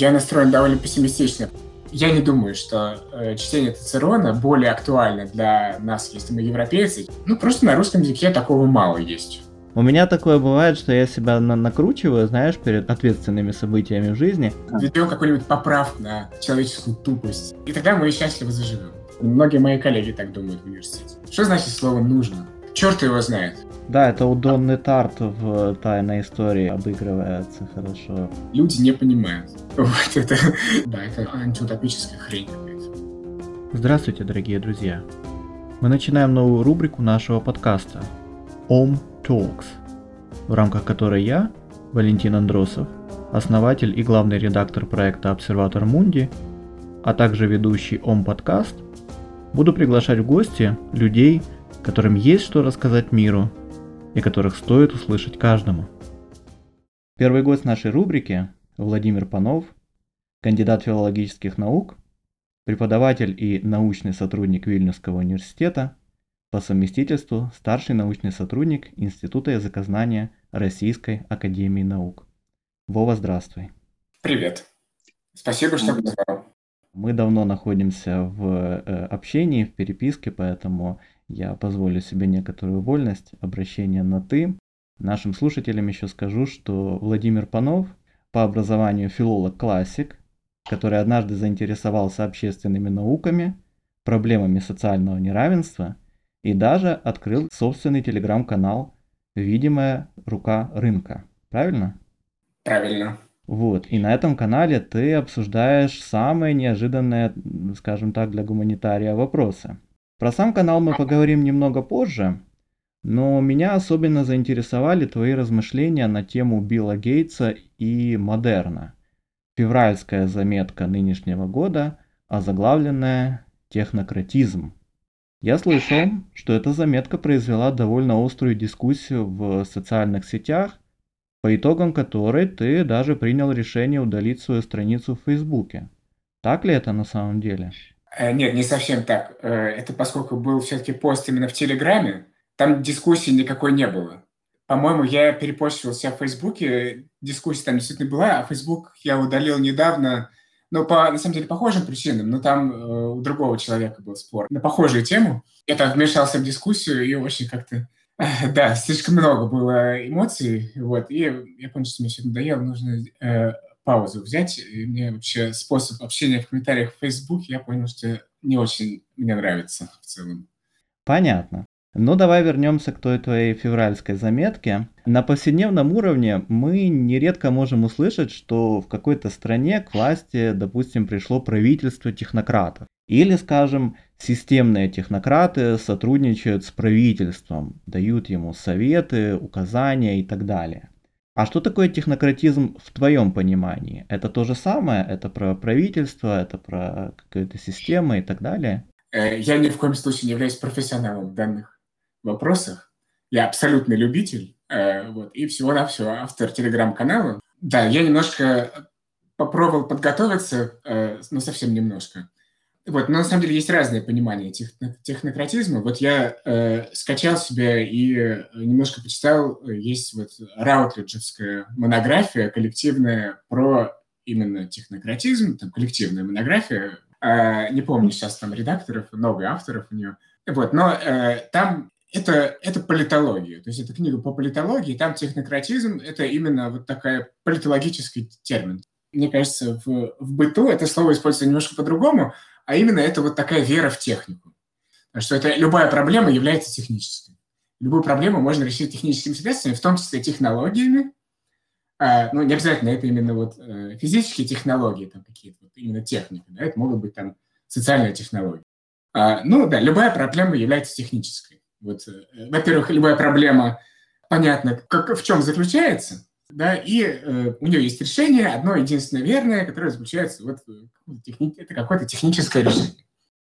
Я настроен довольно пессимистично. Я не думаю, что э, чтение Цицерона более актуально для нас, если мы европейцы. Ну, просто на русском языке такого мало есть. У меня такое бывает, что я себя на накручиваю, знаешь, перед ответственными событиями в жизни. Ведем какую-нибудь поправку на человеческую тупость. И тогда мы счастливо заживем. Многие мои коллеги так думают в университете. Что значит слово «нужно»? Черт его знает. Да, это у Донны Тарт в «Тайной истории» обыгрывается хорошо. Люди не понимают. Вот это, да, это антиутопическая хрень какая-то. Здравствуйте, дорогие друзья. Мы начинаем новую рубрику нашего подкаста «Ом Talks, в рамках которой я, Валентин Андросов, основатель и главный редактор проекта «Обсерватор Мунди», а также ведущий ОМ подкаст, буду приглашать в гости людей, которым есть что рассказать миру и которых стоит услышать каждому. Первый гость нашей рубрики – Владимир Панов, кандидат филологических наук, преподаватель и научный сотрудник Вильнюсского университета – по совместительству старший научный сотрудник Института языкознания Российской Академии Наук. Вова, здравствуй. Привет. Спасибо, что позвал. Мы давно находимся в э, общении, в переписке, поэтому я позволю себе некоторую вольность обращения на «ты». Нашим слушателям еще скажу, что Владимир Панов по образованию филолог-классик, который однажды заинтересовался общественными науками, проблемами социального неравенства – и даже открыл собственный телеграм-канал «Видимая рука рынка». Правильно? Правильно. Вот, и на этом канале ты обсуждаешь самые неожиданные, скажем так, для гуманитария вопросы. Про сам канал мы поговорим немного позже, но меня особенно заинтересовали твои размышления на тему Билла Гейтса и Модерна. Февральская заметка нынешнего года, озаглавленная «Технократизм». Я слышал, что эта заметка произвела довольно острую дискуссию в социальных сетях, по итогам которой ты даже принял решение удалить свою страницу в Фейсбуке. Так ли это на самом деле? Э, нет, не совсем так. Э, это поскольку был все-таки пост именно в Телеграме, там дискуссии никакой не было. По-моему, я перепостил себя в Фейсбуке, дискуссия там действительно была, а Фейсбук я удалил недавно, но по, на самом деле, похожим причинам, но там э, у другого человека был спор на похожую тему. Я так вмешался в дискуссию и очень как-то... Э, да, слишком много было эмоций, вот, и я понял, что мне все надоело, нужно э, паузу взять. И мне вообще способ общения в комментариях в Facebook, я понял, что не очень мне нравится в целом. Понятно. Ну, давай вернемся к той твоей февральской заметке. На повседневном уровне мы нередко можем услышать, что в какой-то стране к власти, допустим, пришло правительство технократов. Или, скажем, системные технократы сотрудничают с правительством, дают ему советы, указания и так далее. А что такое технократизм в твоем понимании? Это то же самое? Это про правительство, это про какую-то систему и так далее? Э, я ни в коем случае не являюсь профессионалом в данных вопросах. Я абсолютный любитель, э, вот, и всего-навсего автор телеграм-канала. Да, я немножко попробовал подготовиться, э, но совсем немножко. Вот, но на самом деле есть разные понимания тех, технократизма. Вот я э, скачал себе и э, немножко почитал, есть вот Раутлиджевская монография коллективная про именно технократизм, там коллективная монография. Э, не помню сейчас там редакторов, много авторов у нее. Вот, но э, там это, это политология. То есть это книга по политологии, там технократизм – это именно вот такая политологический термин. Мне кажется, в, в быту это слово используется немножко по-другому, а именно это вот такая вера в технику. Что это любая проблема является технической. Любую проблему можно решить техническими средствами, в том числе технологиями. А, ну, не обязательно это именно вот э, физические технологии, там какие-то, вот именно техника. Да, это могут быть там социальные технологии. А, ну да, любая проблема является технической. Вот, э, во-первых, любая проблема понятно, как, в чем заключается, да, и э, у нее есть решение, одно единственное верное, которое заключается вот техни... это какое-то техническое решение.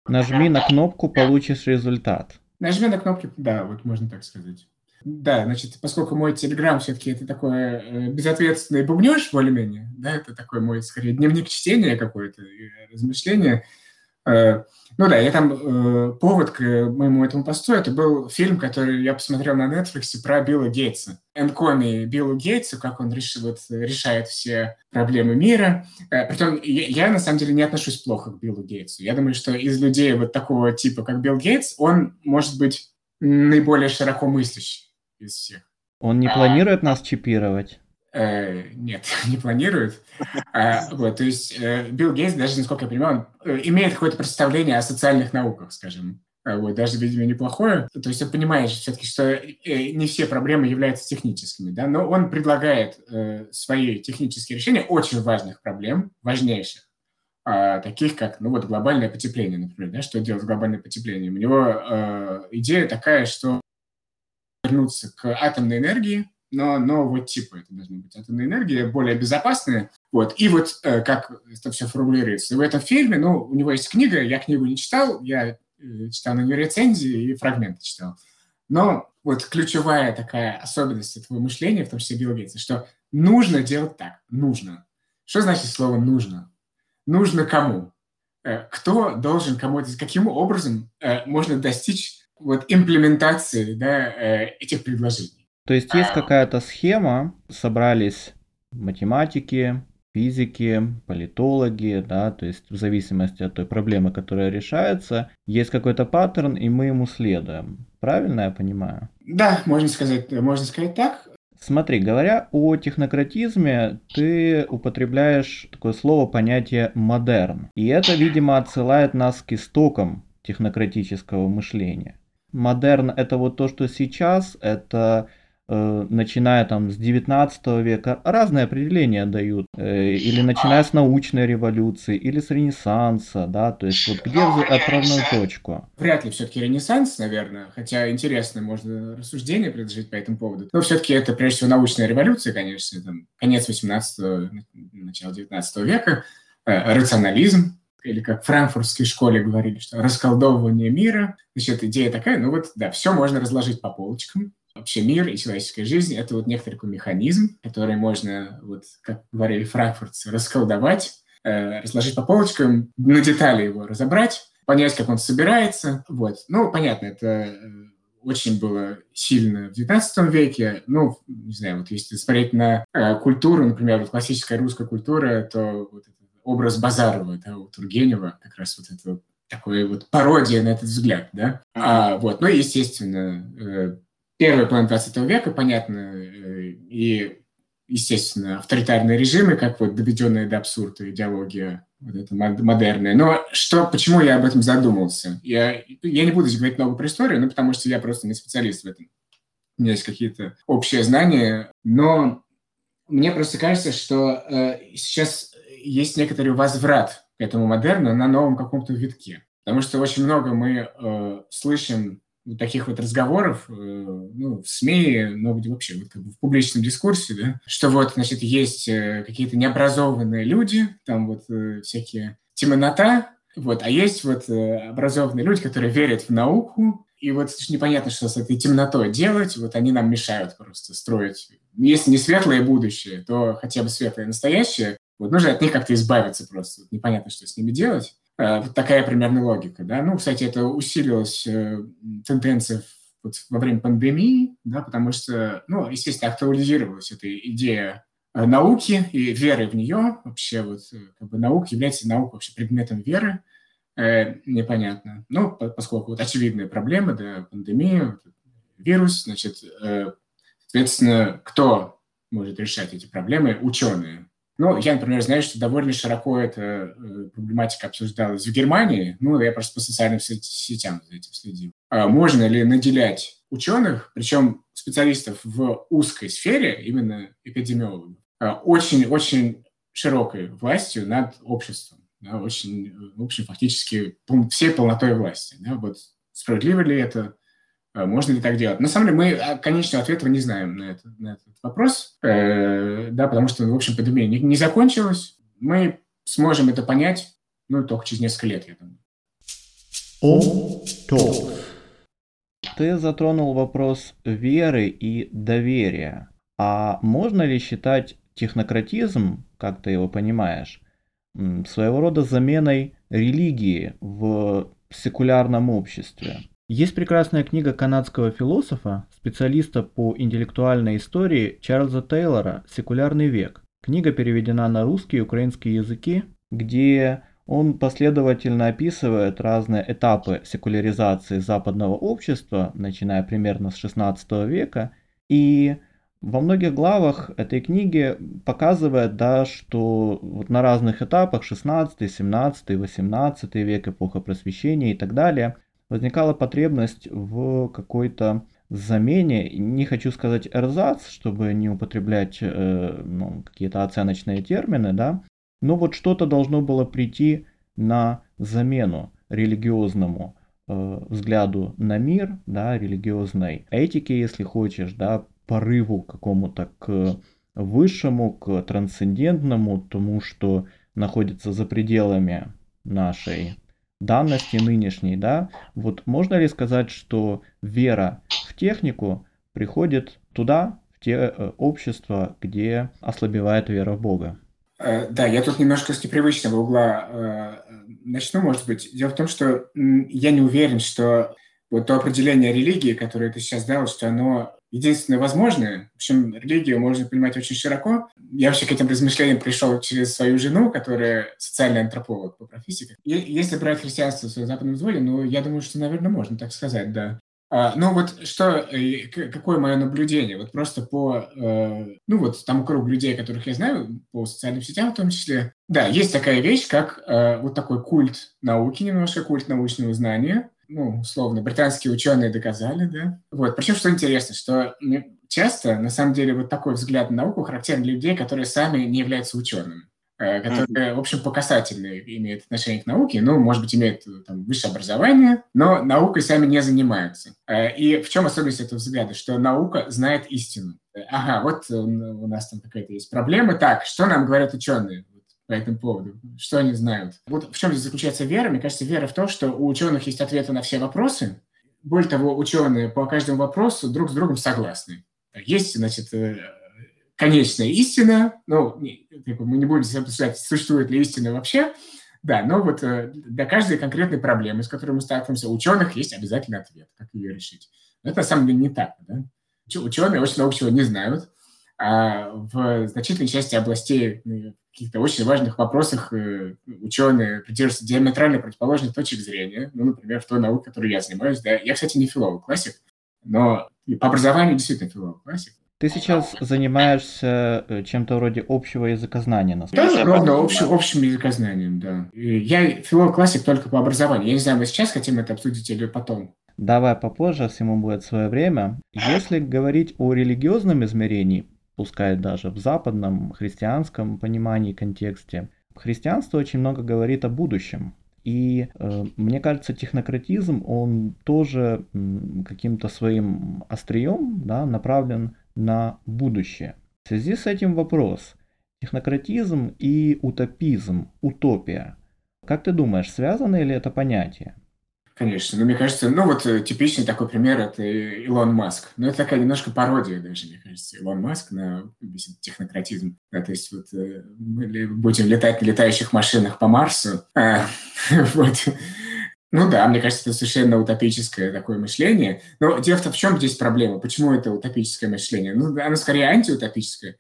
Нажми на кнопку, получишь результат. Нажми на кнопку, да, вот можно так сказать. Да, значит, поскольку мой телеграм все-таки это такое э, безответственный бубнеж более-менее, да, это такой мой, скорее, дневник чтения какой-то, размышления, Э, ну да, я там э, повод к моему этому посту, это был фильм, который я посмотрел на Netflix про Билла Гейтса. Энкоми Биллу Гейтсу, как он реш, вот, решает все проблемы мира. Э, притом я, я на самом деле не отношусь плохо к Биллу Гейтсу. Я думаю, что из людей вот такого типа, как Билл Гейтс, он может быть наиболее широко мыслящий из всех. Он не а, планирует нас чипировать? Э, нет, не планирует. А, вот, то есть э, Билл Гейтс, даже насколько я понимаю, он э, имеет какое-то представление о социальных науках, скажем. А, вот, даже, видимо, неплохое. То есть он понимает все-таки, что не все проблемы являются техническими, да, но он предлагает свои технические решения очень важных проблем, важнейших, э, таких как, ну вот, глобальное потепление, например, да, что делать с глобальным потеплением. У него идея такая, что вернуться к атомной энергии, но нового типа это должна быть атомная энергия, более безопасная. Вот. И вот э, как это все формулируется. И в этом фильме, ну, у него есть книга, я книгу не читал, я э, читал на нее рецензии и фрагменты читал. Но вот ключевая такая особенность этого мышления, в том числе Билла Гейтса, что нужно делать так, нужно. Что значит слово «нужно»? Нужно кому? Э, кто должен кому это, каким образом э, можно достичь вот имплементации да, э, этих предложений? То есть есть какая-то схема, собрались математики, физики, политологи, да, то есть в зависимости от той проблемы, которая решается, есть какой-то паттерн, и мы ему следуем. Правильно я понимаю? Да, можно сказать, можно сказать так. Смотри, говоря о технократизме, ты употребляешь такое слово, понятие «модерн». И это, видимо, отсылает нас к истокам технократического мышления. Модерн – это вот то, что сейчас, это начиная там с 19 века, разные определения дают, э, или начиная с научной революции, или с Ренессанса, да, то есть вот где ну, отправную точку? Вряд ли все-таки Ренессанс, наверное, хотя интересно, можно рассуждение предложить по этому поводу. Но все-таки это прежде всего научная революция, конечно, там, конец 18-го, начало 19 века, э, рационализм, или как в франкфуртской школе говорили, что расколдовывание мира. Значит, идея такая, ну вот, да, все можно разложить по полочкам, вообще мир и человеческая жизнь – это вот некоторый такой механизм, который можно, вот как говорили франкфуртцы, расколдовать, э, разложить по полочкам, на детали его разобрать, понять, как он собирается. Вот. Ну, понятно, это э, очень было сильно в XIX веке. Ну, не знаю, вот если смотреть на э, культуру, например, вот классическая русская культура, то вот образ Базарова, да, у Тургенева, как раз вот это вот такой вот пародия на этот взгляд, да. А, вот, ну, естественно, э, первый план 20 века, понятно, э, и, естественно, авторитарные режимы, как вот доведенная до абсурда идеология вот эта модерная. Но что, почему я об этом задумался? Я, я не буду говорить много про историю, ну, потому что я просто не специалист в этом. У меня есть какие-то общие знания, но мне просто кажется, что э, сейчас есть некоторый возврат к этому модерну на новом каком-то витке. Потому что очень много мы э, слышим вот таких вот разговоров э, ну, в СМИ, но вообще вот как бы в публичном дискурсе, да, что вот, значит, есть э, какие-то необразованные люди, там вот э, всякие темнота, вот, а есть вот образованные люди, которые верят в науку, и вот непонятно, что с этой темнотой делать, вот они нам мешают просто строить. Если не светлое будущее, то хотя бы светлое настоящее. Вот нужно от них как-то избавиться просто. Вот непонятно, что с ними делать. Э, вот такая примерно логика. Да? Ну, кстати, это усилилась э, тенденция вот во время пандемии, да, потому что, ну, естественно, актуализировалась эта идея э, науки и веры в нее. Вообще вот как бы наука является наука вообще предметом веры. Э, непонятно. Ну, поскольку вот очевидные проблемы, да, пандемия, вирус, значит, э, соответственно, кто может решать эти проблемы? Ученые. Ну, я, например, знаю, что довольно широко эта э, проблематика обсуждалась в Германии. Ну, я просто по социальным сетям за этим следил. А можно ли наделять ученых, причем специалистов в узкой сфере, именно эпидемиологов, очень-очень а, широкой властью над обществом, да, очень, в общем, фактически всей полнотой власти. Да, вот справедливо ли это? А можно ли так делать? На самом деле мы а, конечного ответа не знаем на, это, на этот вопрос, э, да, потому что, в общем, пандемия не, не закончилась. Мы сможем это понять, ну, только через несколько лет, я думаю. О, то. Ты затронул вопрос веры и доверия. А можно ли считать технократизм, как ты его понимаешь, своего рода заменой религии в секулярном обществе. Есть прекрасная книга канадского философа, специалиста по интеллектуальной истории Чарльза Тейлора «Секулярный век». Книга переведена на русский и украинский языки, где он последовательно описывает разные этапы секуляризации западного общества, начиная примерно с 16 века, и во многих главах этой книги показывает, да, что вот на разных этапах 16, 17, 18 век, эпоха просвещения и так далее, возникала потребность в какой-то замене, не хочу сказать эрзац, чтобы не употреблять э, ну, какие-то оценочные термины, да, но вот что-то должно было прийти на замену религиозному э, взгляду на мир, да, религиозной этике, если хочешь, да, порыву какому-то к высшему, к трансцендентному, тому, что находится за пределами нашей данности нынешней, да, вот можно ли сказать, что вера в технику приходит туда, в те э, общества, где ослабевает вера в Бога? Э, да, я тут немножко с непривычного угла э, начну, может быть. Дело в том, что я не уверен, что вот то определение религии, которое ты сейчас дал, что оно единственное возможное. В общем, религию можно понимать очень широко. Я вообще к этим размышлениям пришел через свою жену, которая социальный антрополог по профессии. Если брать христианство в западном взводе, ну, я думаю, что, наверное, можно так сказать, да. А, ну вот что, какое мое наблюдение? Вот просто по, э, ну вот тому кругу людей, которых я знаю, по социальным сетям в том числе, да, есть такая вещь, как э, вот такой культ науки, немножко культ научного знания, ну, условно, британские ученые доказали, да. Вот, причем, что интересно, что часто, на самом деле, вот такой взгляд на науку характерен для людей, которые сами не являются учеными э, которые, в общем, по имеют отношение к науке, ну, может быть, имеют там, высшее образование, но наукой сами не занимаются. Э, и в чем особенность этого взгляда? Что наука знает истину. Ага, вот у нас там какая-то есть проблема. Так, что нам говорят ученые? По этому поводу? Что они знают? Вот в чем здесь заключается вера? Мне кажется, вера в то, что у ученых есть ответы на все вопросы. Более того, ученые по каждому вопросу друг с другом согласны. Есть, значит, э, конечная истина. Ну, мы не будем обсуждать, существует ли истина вообще. Да, но вот э, для каждой конкретной проблемы, с которой мы сталкиваемся, у ученых есть обязательный ответ, как ее решить. Но это на самом деле не так. Да? Ученые очень много чего не знают а в значительной части областей каких-то очень важных вопросах э, ученые придерживаются диаметрально противоположных точек зрения. Ну, например, в той науке, которой я занимаюсь. Да, я, кстати, не филолог-классик, но по образованию действительно филолог-классик. Ты сейчас занимаешься э, чем-то вроде общего языкознания, насколько Да, ровно общ, общим языкознанием, да. Я филолог-классик только по образованию. Я не знаю, мы сейчас хотим это обсудить или потом. Давай попозже, всему будет свое время. Если говорить о религиозном измерении, пускай даже в западном христианском понимании, контексте, христианство очень много говорит о будущем. И э, мне кажется, технократизм, он тоже каким-то своим острием да, направлен на будущее. В связи с этим вопрос. Технократизм и утопизм, утопия. Как ты думаешь, связаны ли это понятия? Конечно. Но мне кажется, ну вот э, типичный такой пример – это Илон Маск. Но это такая немножко пародия даже, мне кажется. Илон Маск на весь технократизм. Да, то есть вот э, мы будем летать на летающих машинах по Марсу. А, вот. Ну да, мне кажется, это совершенно утопическое такое мышление. Но дело-то в чем здесь проблема? Почему это утопическое мышление? Ну, оно скорее антиутопическое.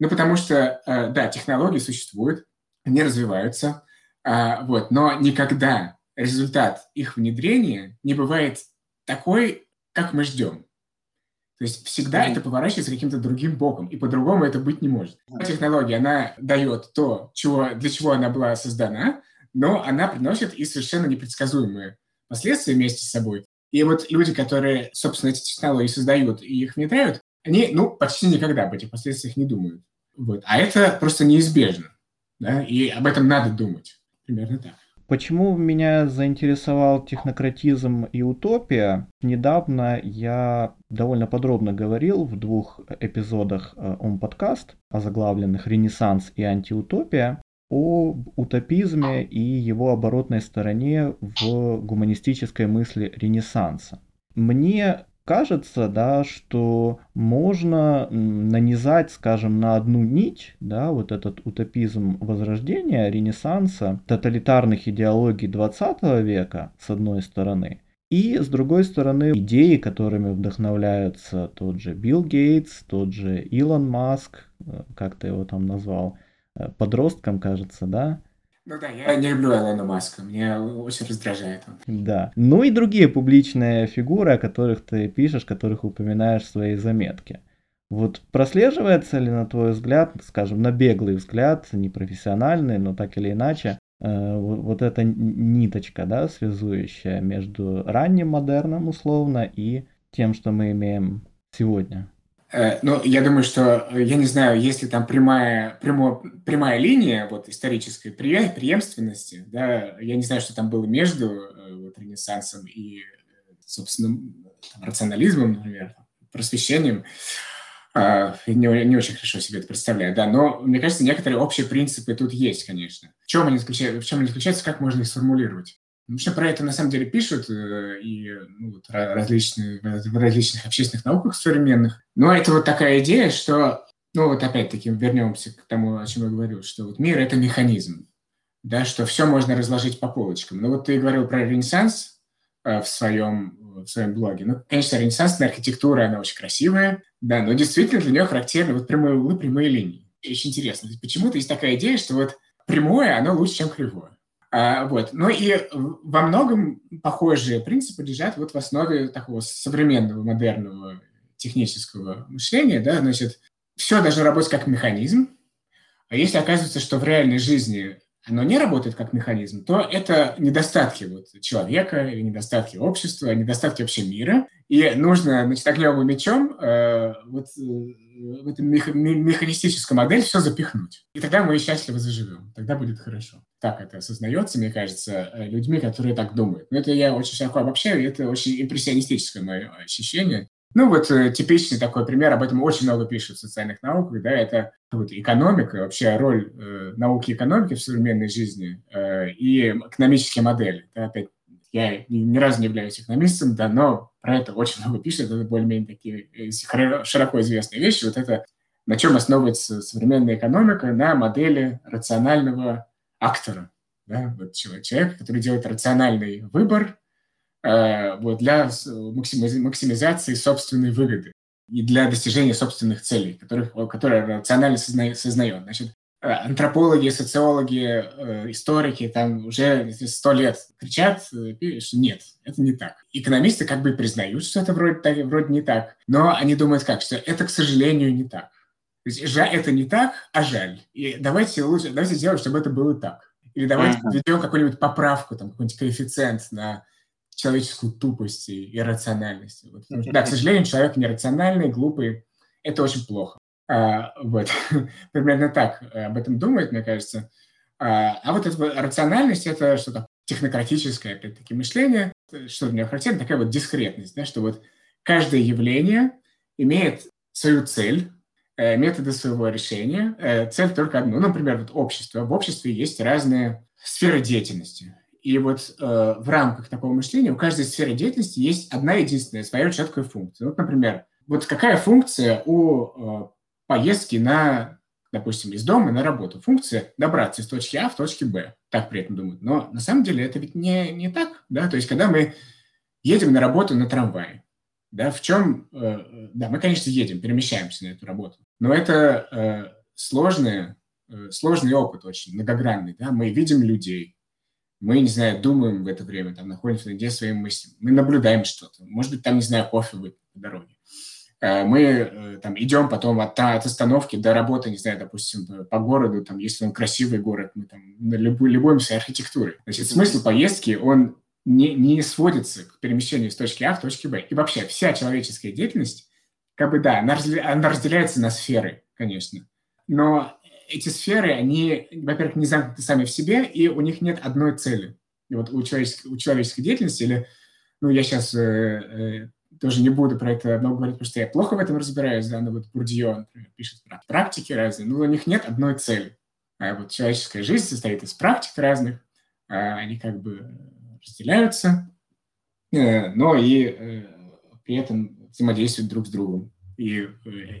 Ну, потому что, э, да, технологии существуют, они развиваются, а, вот, но никогда результат их внедрения не бывает такой, как мы ждем. То есть всегда mm-hmm. это поворачивается каким-то другим боком, и по-другому это быть не может. Mm-hmm. Технология, она дает то, чего, для чего она была создана, но она приносит и совершенно непредсказуемые последствия вместе с собой. И вот люди, которые, собственно, эти технологии создают и их внедряют, они, ну, почти никогда об этих последствиях не думают. Вот. А это просто неизбежно. Да? И об этом надо думать. Примерно так. Почему меня заинтересовал технократизм и утопия? Недавно я довольно подробно говорил в двух эпизодах ОМ э, подкаст, озаглавленных «Ренессанс» и «Антиутопия», о утопизме и его оборотной стороне в гуманистической мысли Ренессанса. Мне кажется, да, что можно нанизать, скажем, на одну нить, да, вот этот утопизм Возрождения, Ренессанса, тоталитарных идеологий 20 века, с одной стороны, и, с другой стороны, идеи, которыми вдохновляются тот же Билл Гейтс, тот же Илон Маск, э, как ты его там назвал, э, подростком, кажется, да, ну да, я не люблю Илона Маска, мне очень раздражает он. Да. Ну и другие публичные фигуры, о которых ты пишешь, которых упоминаешь в своей заметке. Вот прослеживается ли, на твой взгляд, скажем, на беглый взгляд, непрофессиональный, но так или иначе, э, вот эта ниточка, да, связующая между ранним модерном, условно, и тем, что мы имеем сегодня? Э, ну, я думаю, что, э, я не знаю, есть ли там прямая, прямо, прямая линия вот, исторической преемственности, да, я не знаю, что там было между э, вот, Ренессансом и, собственно, там, рационализмом, например, просвещением. А, не, не очень хорошо себе это представляю, да, но мне кажется, некоторые общие принципы тут есть, конечно. В чем они в чем они заключаются, как можно их сформулировать? Вообще про это на самом деле пишут э, и ну, вот, различные, в различных общественных науках современных. Но это вот такая идея, что, ну вот опять-таки вернемся к тому, о чем я говорил, что вот мир – это механизм, да, что все можно разложить по полочкам. Ну вот ты говорил про Ренессанс э, в своем, в своем блоге. Ну, конечно, ренессансная архитектура, она очень красивая, да, но действительно для нее характерны вот прямые углы, прямые линии. Очень интересно, почему-то есть такая идея, что вот прямое, оно лучше, чем кривое. А, вот. Ну и во многом похожие принципы лежат вот в основе такого современного, модерного технического мышления. Да? Значит, все должно работать как механизм, а если оказывается, что в реальной жизни оно не работает как механизм, то это недостатки вот человека или недостатки общества, недостатки вообще мира. И нужно, значит, огневым мечом э, вот э, в эту механистическую модель все запихнуть. И тогда мы счастливо заживем. Тогда будет хорошо. Так это осознается, мне кажется, э, людьми, которые так думают. Но это я очень широко обобщаю, и это очень импрессионистическое мое ощущение. Ну вот э, типичный такой пример, об этом очень много пишут в социальных науках, да, это вот экономика, вообще роль э, науки и экономики в современной жизни э, и экономические модели. Да, опять я ни, ни разу не являюсь экономистом, да, но про это очень много пишут, это более-менее такие э, широко известные вещи. Вот это на чем основывается современная экономика, на модели рационального актора. Да? Вот человек, который делает рациональный выбор э, вот, для максимизации собственной выгоды и для достижения собственных целей, которых, которые рационально сознает. Значит, антропологи, социологи, э, историки там уже сто лет кричат, э, что нет, это не так. Экономисты как бы признают, что это вроде, так, вроде не так, но они думают как, что это, к сожалению, не так. То есть жаль, это не так, а жаль. И давайте лучше, давайте сделаем, чтобы это было так. Или давайте uh-huh. введем какую-нибудь поправку, там, какой-нибудь коэффициент на человеческую тупость и иррациональность. Вот. Да, к сожалению, человек нерациональный, глупый. Это очень плохо. А, вот, примерно так э, об этом думает, мне кажется. А, а вот эта рациональность – это что-то технократическое, опять-таки, мышление, что для него характерно, такая вот дискретность, да, что вот каждое явление имеет свою цель, э, методы своего решения, э, цель только одну. Ну, например, вот общество. В обществе есть разные сферы деятельности. И вот э, в рамках такого мышления у каждой сферы деятельности есть одна единственная своя четкая функция. Вот, например, вот какая функция у поездки на, допустим, из дома на работу. Функция добраться из точки А в точке Б. Так при этом думают. Но на самом деле это ведь не, не так. Да? То есть, когда мы едем на работу на трамвае, да, в чем... Э, да, мы, конечно, едем, перемещаемся на эту работу. Но это э, сложный, э, сложный опыт очень, многогранный. Да? Мы видим людей, мы, не знаю, думаем в это время, там, находимся где своим мыслями, мы наблюдаем что-то. Может быть, там, не знаю, кофе выпить по дороге. Э, мы э, там идем потом от, от остановки до работы, не знаю, допустим, по городу, там, если он красивый город, мы там любуемся архитектурой. Значит, смысл поездки, он не, не сводится к перемещению с точки А в точке Б. И вообще вся человеческая деятельность, как бы, да, она, она разделяется на сферы, конечно. Но эти сферы, они, во-первых, не замкнуты сами в себе, и у них нет одной цели. И вот у человеческой, у человеческой деятельности, или, ну, я сейчас э, тоже не буду про это много говорить, потому что я плохо в этом разбираюсь, да, но вот Бурдио, например, пишет про практики разные, но у них нет одной цели. А вот человеческая жизнь состоит из практик разных, а они как бы разделяются, э, но и э, при этом взаимодействуют друг с другом. И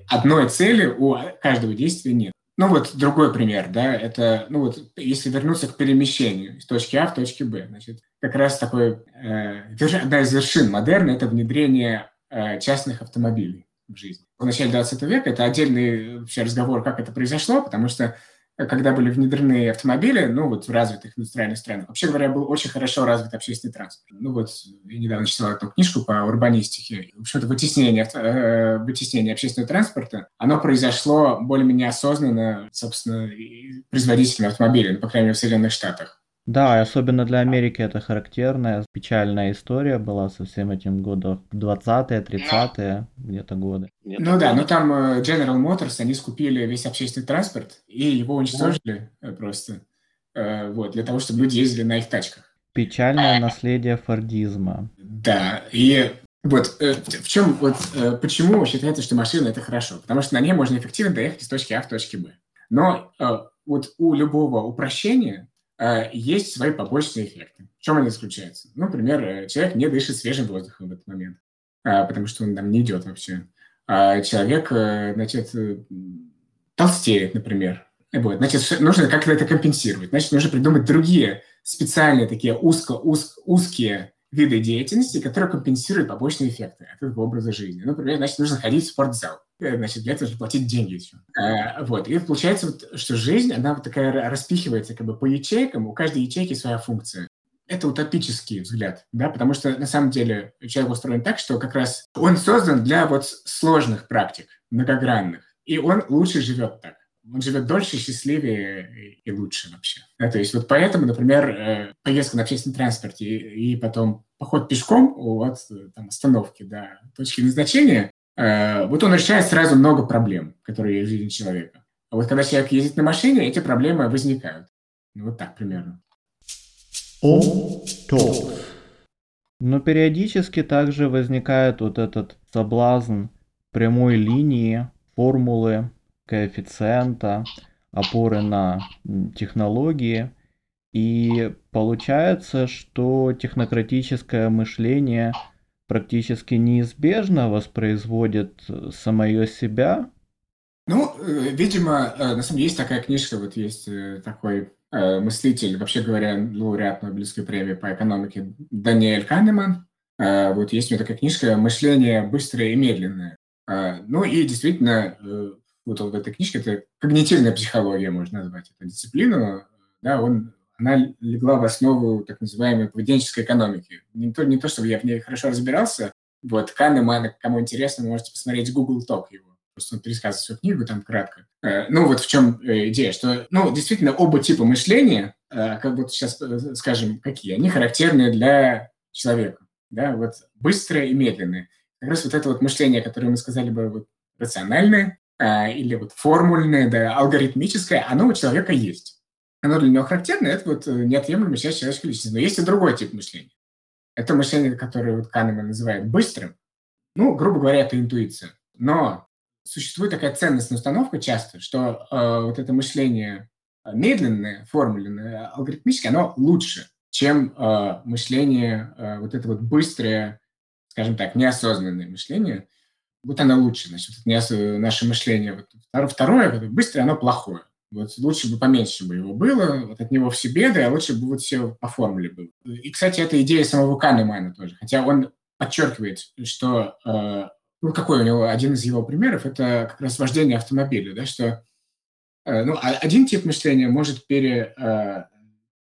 одной цели у каждого действия нет. Ну вот другой пример, да, это, ну вот если вернуться к перемещению из точки А в точке Б, значит, как раз такой, э, одна из вершин модерна – это внедрение э, частных автомобилей в жизнь. В начале 20 века это отдельный вообще разговор, как это произошло, потому что когда были внедрены автомобили, ну, вот в развитых индустриальных странах, вообще говоря, был очень хорошо развит общественный транспорт. Ну, вот я недавно читал эту книжку по урбанистике. В общем-то, вытеснение, э, вытеснение общественного транспорта, оно произошло более-менее осознанно, собственно, производителями автомобилей, ну, по крайней мере, в Соединенных Штатах. Да, и особенно для Америки это характерная, печальная история была со всем этим годом. 20-е, 30-е где-то годы. Ну да, но там э, General Motors, они скупили весь общественный транспорт и его уничтожили да. просто, э, вот, для того, чтобы люди ездили на их тачках. Печальное наследие фордизма. Да, и вот э, в чем, вот почему считается, что машина это хорошо? Потому что на ней можно эффективно доехать из точки А в точке Б. Но вот у любого упрощения Э, есть свои побочные эффекты. В чем они заключаются? Ну, например, э, человек не дышит свежим воздухом в этот момент, э, потому что он там не идет вообще. А человек, значит, толстеет, например. Вот, значит, нужно как-то это компенсировать. Значит, нужно придумать другие специальные такие узко, уз, узкие виды деятельности, которые компенсируют побочные эффекты этого образа жизни. Например, значит, нужно ходить в спортзал. Э, значит, для этого нужно платить деньги еще. А, вот. И получается, вот, что жизнь, она вот такая распихивается как бы по ячейкам, у каждой ячейки своя функция. Это утопический взгляд, да, потому что на самом деле человек устроен так, что как раз он создан для вот сложных практик, многогранных, и он лучше живет так он живет дольше, счастливее и лучше вообще. Да, то есть вот поэтому, например, э, поездка на общественном транспорте и, и потом поход пешком от там, остановки до точки назначения, э, вот он решает сразу много проблем, которые есть в жизни человека. А вот когда человек ездит на машине, эти проблемы возникают. Ну, вот так примерно. Но периодически также возникает вот этот соблазн прямой линии, формулы, коэффициента, опоры на технологии. И получается, что технократическое мышление практически неизбежно воспроизводит самое себя. Ну, э, видимо, э, на самом деле есть такая книжка, вот есть э, такой мыслитель, вообще говоря, лауреат Нобелевской премии по экономике Даниэль Канеман. Вот есть у него такая книжка «Мышление быстрое и медленное». Ну и действительно, вот в этой книжке, это когнитивная психология, можно назвать эту дисциплину, да, он, она легла в основу так называемой поведенческой экономики. Не то, не то, чтобы я в ней хорошо разбирался, вот, Канеман, кому интересно, можете посмотреть Google Talk его. Просто он пересказывает свою книгу там кратко. Э, ну, вот в чем э, идея, что, ну, действительно, оба типа мышления, э, как вот сейчас скажем, какие, они характерны для человека, да, вот быстрое и медленное. Как раз вот это вот мышление, которое мы сказали бы вот, рациональное, или вот формульное, да, алгоритмическое, оно у человека есть. Оно для него характерно, это вот э, неотъемлемая часть человеческой личности. Но есть и другой тип мышления. Это мышление, которое вот Канеман называет быстрым. Ну, грубо говоря, это интуиция. Но существует такая ценностная установка часто, что э, вот это мышление медленное, формульное, алгоритмическое, оно лучше, чем э, мышление, э, вот это вот быстрое, скажем так, неосознанное мышление – вот оно лучше, значит, это наше мышление. Вот второе, быстрое, оно плохое. Вот лучше бы поменьше бы его было, вот от него все беды, а лучше бы вот все по формуле было. И, кстати, это идея самого Канемана тоже. Хотя он подчеркивает, что, э, ну, какой у него, один из его примеров, это как раз вождение автомобиля, да, что, э, ну, а один тип мышления может пере, э,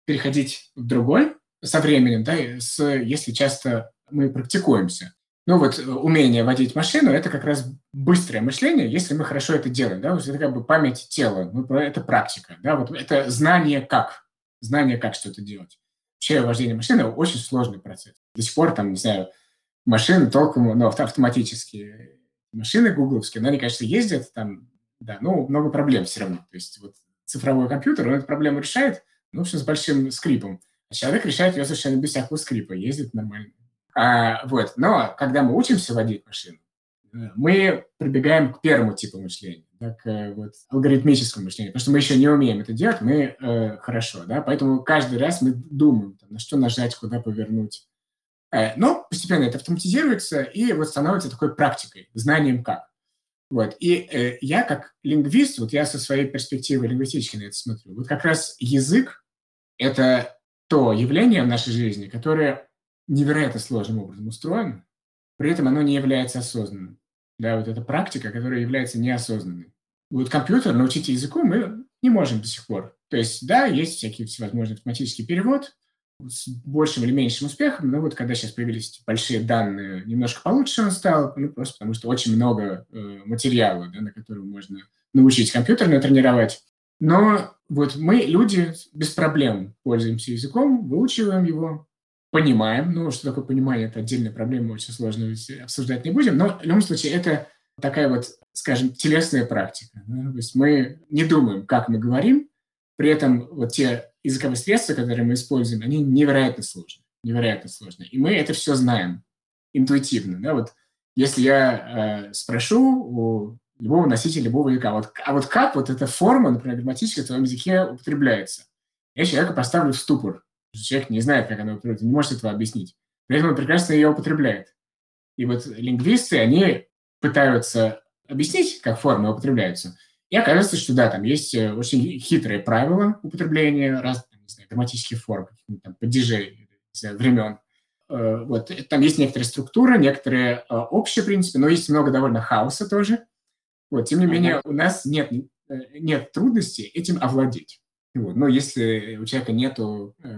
переходить в другой со временем, да, с, если часто мы практикуемся. Ну вот э, умение водить машину – это как раз быстрое мышление, если мы хорошо это делаем. Да? Это как бы память тела, ну, это практика. Да? Вот это знание как, знание как что-то делать. Вообще вождение машины – очень сложный процесс. До сих пор там, не знаю, машины толком, ну, автоматические машины гугловские, но они, конечно, ездят там, да, ну, много проблем все равно. То есть вот цифровой компьютер, он эту проблему решает, ну, в общем, с большим скрипом. А человек решает ее совершенно без всякого скрипа, ездит нормально. А, вот. Но когда мы учимся водить машину, э, мы прибегаем к первому типу мышления, да, к э, вот, алгоритмическому мышлению, потому что мы еще не умеем это делать, мы э, хорошо, да, поэтому каждый раз мы думаем, там, на что нажать, куда повернуть, Э, но постепенно это автоматизируется и вот становится такой практикой, знанием как. Вот. И э, я как лингвист, вот я со своей перспективы лингвистической на это смотрю, вот как раз язык – это то явление в нашей жизни, которое невероятно сложным образом устроено, при этом оно не является осознанным. Да, вот эта практика, которая является неосознанной. Вот компьютер научить языку мы не можем до сих пор. То есть, да, есть всякий всевозможный автоматический перевод с большим или меньшим успехом, но вот когда сейчас появились большие данные, немножко получше он стал, ну, просто потому что очень много э, материала, да, на котором можно научить компьютер натренировать. Но вот мы, люди, без проблем пользуемся языком, выучиваем его, понимаем. Ну, что такое понимание, это отдельная проблема, очень сложно обсуждать не будем. Но в любом случае это такая вот, скажем, телесная практика. То есть мы не думаем, как мы говорим, при этом вот те языковые средства, которые мы используем, они невероятно сложные. Невероятно сложные. И мы это все знаем интуитивно. Да? Вот если я э, спрошу у любого носителя любого языка, вот, а вот как вот эта форма, например, грамматическая в твоем языке употребляется? Я человека поставлю в ступор. Человек не знает, как она употребляется, не может этого объяснить. При этом он прекрасно ее употребляет. И вот лингвисты, они пытаются объяснить, как формы употребляются. И оказывается, что да, там есть э, очень хитрые правила употребления разных не знаю, грамматических форм, там падежей знаю, времен. Э, вот. Там есть некоторые структуры, некоторые э, общие принципы, но есть много довольно хаоса тоже. Вот. Тем не менее, у нас нет, нет трудности этим овладеть. Вот. Но если у человека нет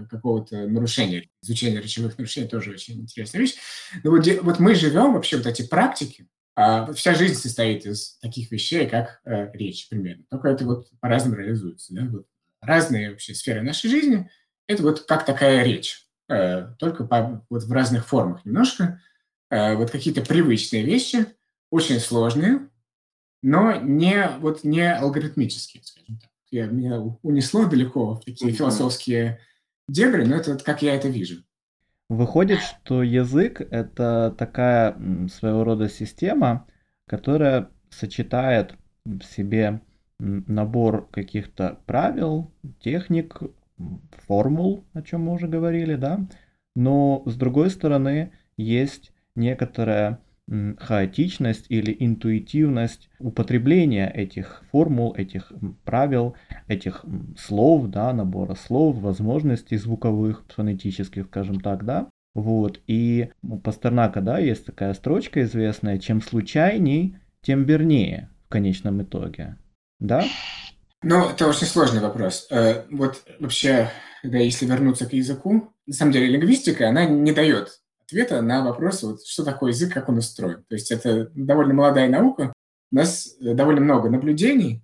какого-то нарушения, изучения речевых нарушений, тоже очень интересная вещь. Но вот, вот мы живем вообще вот эти практики, а вся жизнь состоит из таких вещей, как э, речь, примерно. Только это вот по-разному реализуется. Да? Вот разные вообще сферы нашей жизни – это вот как такая речь, э, только по, вот в разных формах немножко. Э, вот какие-то привычные вещи, очень сложные, но не, вот не алгоритмические, скажем так. Я, меня унесло далеко в такие философские дебри, но это вот как я это вижу. Выходит, что язык — это такая своего рода система, которая сочетает в себе набор каких-то правил, техник, формул, о чем мы уже говорили, да, но с другой стороны есть некоторая хаотичность или интуитивность употребления этих формул, этих правил, этих слов, да, набора слов, возможностей звуковых, фонетических, скажем так, да. Вот, и у Пастернака, да, есть такая строчка известная, чем случайней, тем вернее в конечном итоге, да? Ну, это очень сложный вопрос. Э, вот вообще, да, если вернуться к языку, на самом деле лингвистика, она не дает ответа на вопрос, вот, что такое язык, как он устроен. То есть это довольно молодая наука. У нас довольно много наблюдений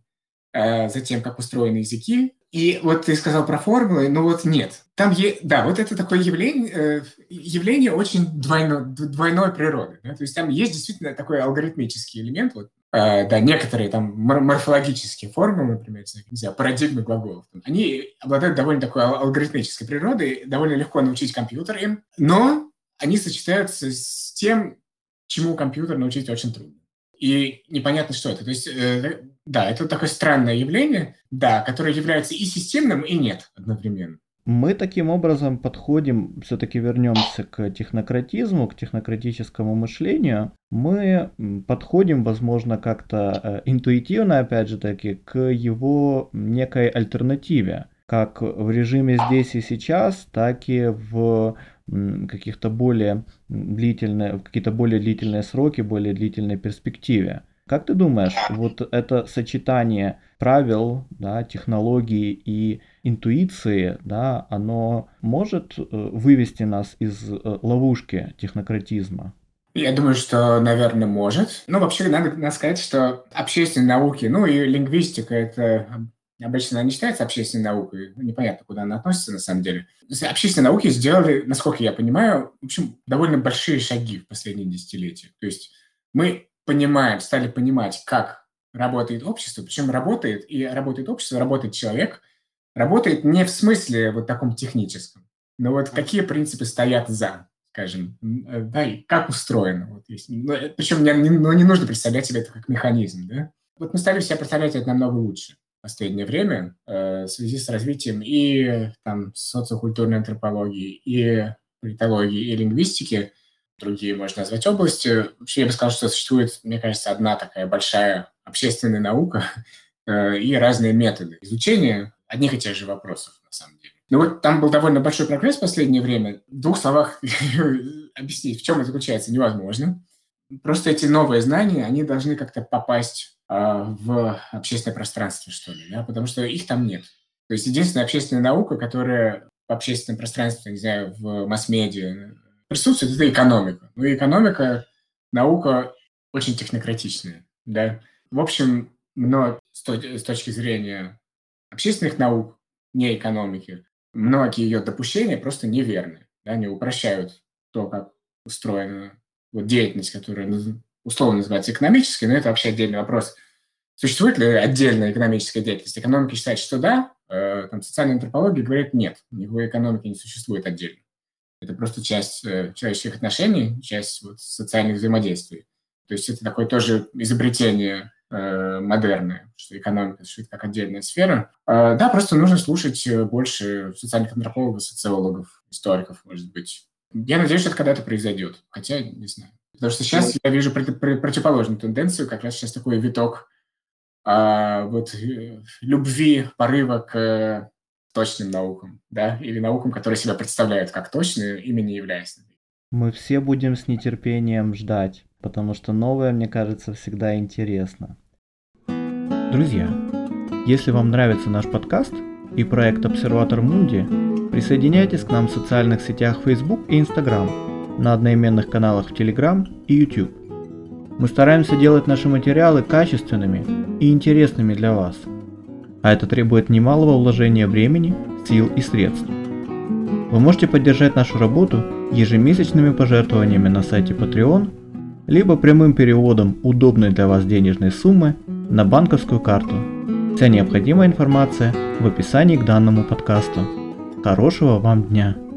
э, за тем, как устроены языки. И вот ты сказал про формулы, но вот нет. Там, е, да, вот это такое явление, э, явление очень двойно, двойной природы. Да? То есть там есть действительно такой алгоритмический элемент, вот, э, да, некоторые там морфологические формулы, например, не знаю, парадигмы глаголов, они обладают довольно такой алгоритмической природой, довольно легко научить компьютер им, но они сочетаются с тем, чему компьютер научить очень трудно. И непонятно, что это. То есть, э, да, это такое странное явление, да, которое является и системным, и нет одновременно. Мы таким образом подходим, все-таки вернемся к технократизму, к технократическому мышлению. Мы подходим, возможно, как-то э, интуитивно, опять же таки, к его некой альтернативе, как в режиме здесь и сейчас, так и в каких-то более длительные, какие-то более длительные сроки, более длительной перспективе. Как ты думаешь, вот это сочетание правил, да, технологий и интуиции, да, оно может э, вывести нас из э, ловушки технократизма? Я думаю, что, наверное, может. Но вообще надо, надо сказать, что общественные науки, ну и лингвистика – это обычно она не считается общественной наукой, ну, непонятно, куда она относится на самом деле. Общественные науки сделали, насколько я понимаю, в общем, довольно большие шаги в последние десятилетия. То есть мы понимаем, стали понимать, как работает общество, причем работает, и работает общество, работает человек, работает не в смысле вот таком техническом, но вот какие принципы стоят за, скажем, э, да, и как устроено. Вот есть. Но, ну, причем не, не, ну, не нужно представлять себе это как механизм, да. Вот мы стали себе представлять это намного лучше последнее время э, в связи с развитием и там, социокультурной антропологии, и политологии и лингвистики, другие можно назвать области. Вообще я бы сказал, что существует, мне кажется, одна такая большая общественная наука и разные методы изучения одних и тех же вопросов, на самом деле. Ну вот там был довольно большой прогресс в последнее время. В двух словах объяснить, в чем это заключается, невозможно. Просто эти новые знания, они должны как-то попасть э, в общественное пространство, что ли, да? потому что их там нет. То есть единственная общественная наука, которая в общественном пространстве, не знаю, в масс-медиа присутствует, это экономика. Ну и экономика – наука очень технократичная, да. В общем, но с точки зрения общественных наук, не экономики, многие ее допущения просто неверны. Да, они упрощают то, как устроена вот деятельность, которая условно называется экономической, но это вообще отдельный вопрос. Существует ли отдельная экономическая деятельность? Экономика считает, что да, э, там, социальная антропология говорит нет, никакой экономики не существует отдельно. Это просто часть э, человеческих отношений, часть вот, социальных взаимодействий. То есть это такое тоже изобретение Э, модерны, что экономика существует как отдельная сфера. Э, да, просто нужно слушать э, больше социальных антропологов, социологов, историков, может быть. Я надеюсь, что это когда-то произойдет, хотя не знаю. Потому что сейчас я вижу противоположную тенденцию, как раз сейчас такой виток а, вот, любви, порыва к точным наукам, да, или наукам, которые себя представляют как точные, ими не являясь. Мы все будем с нетерпением ждать потому что новое, мне кажется, всегда интересно. Друзья, если вам нравится наш подкаст и проект Обсерватор Мунди, присоединяйтесь к нам в социальных сетях Facebook и Instagram, на одноименных каналах в Telegram и YouTube. Мы стараемся делать наши материалы качественными и интересными для вас, а это требует немалого вложения времени, сил и средств. Вы можете поддержать нашу работу ежемесячными пожертвованиями на сайте Patreon либо прямым переводом удобной для вас денежной суммы на банковскую карту. Вся необходимая информация в описании к данному подкасту. Хорошего вам дня!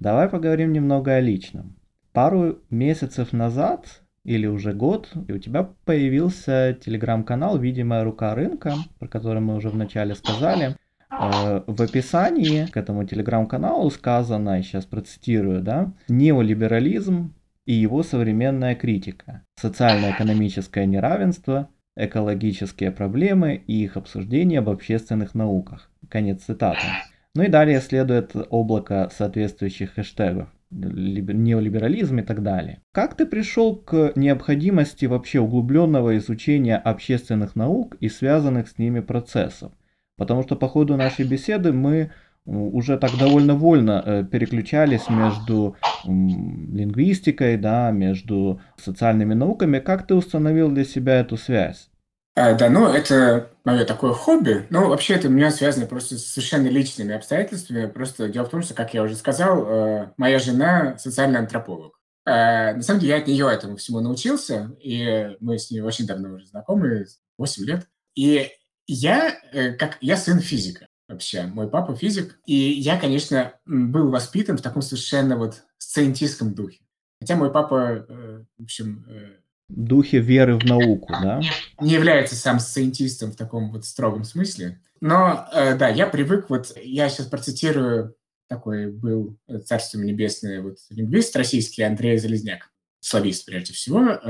Давай поговорим немного о личном. Пару месяцев назад или уже год, и у тебя появился телеграм-канал «Видимая рука рынка», про который мы уже вначале сказали. Э, в описании к этому телеграм-каналу сказано, сейчас процитирую, да, неолиберализм и его современная критика, социально-экономическое неравенство, экологические проблемы и их обсуждение в общественных науках. Конец цитаты. Ну и далее следует облако соответствующих хэштегов неолиберализм и так далее. Как ты пришел к необходимости вообще углубленного изучения общественных наук и связанных с ними процессов? Потому что по ходу нашей беседы мы уже так довольно вольно э, переключались между лингвистикой, да, между социальными науками. Как ты установил для себя эту связь? А, да, ну, это мое такое хобби. Ну, вообще, это у меня связано просто с совершенно личными обстоятельствами. Просто дело в том, что, как я уже сказал, э, моя жена социальный антрополог. А, на самом деле, я от нее этому всему научился, и мы с ней очень давно уже знакомы, 8 лет. И я, э, как, я сын физика вообще. Мой папа физик. И я, конечно, был воспитан в таком совершенно вот сциентистском духе. Хотя мой папа, э, в общем... Э, Духе веры в науку, да? Не является сам сциентистом в таком вот строгом смысле. Но, да, я привык, вот я сейчас процитирую, такой был царством небесное вот лингвист российский Андрей Залезняк, славист прежде всего.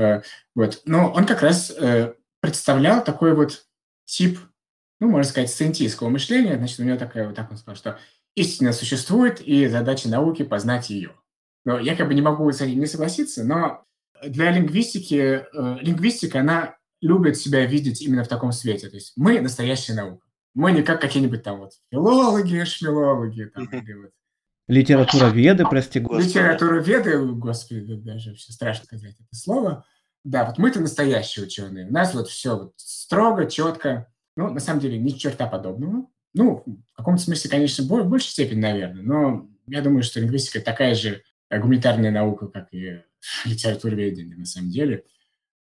Вот. Но он как раз представлял такой вот тип ну, можно сказать, сциентистского мышления, значит, у него такая, вот так он сказал, что истина существует, и задача науки – познать ее. Но я как бы не могу с этим не согласиться, но для лингвистики, э, лингвистика, она любит себя видеть именно в таком свете. То есть мы настоящая наука. Мы не как какие-нибудь там вот филологи, шмилологи, там, или вот Литература веды, прости господи. Литература веды, господи, даже вообще страшно сказать это слово. Да, вот мы-то настоящие ученые. У нас вот все вот строго, четко. Ну, на самом деле, ни черта подобного. Ну, в каком-то смысле, конечно, в большей степени, наверное, но я думаю, что лингвистика такая же гуманитарная наука, как и литературоведение, на самом деле.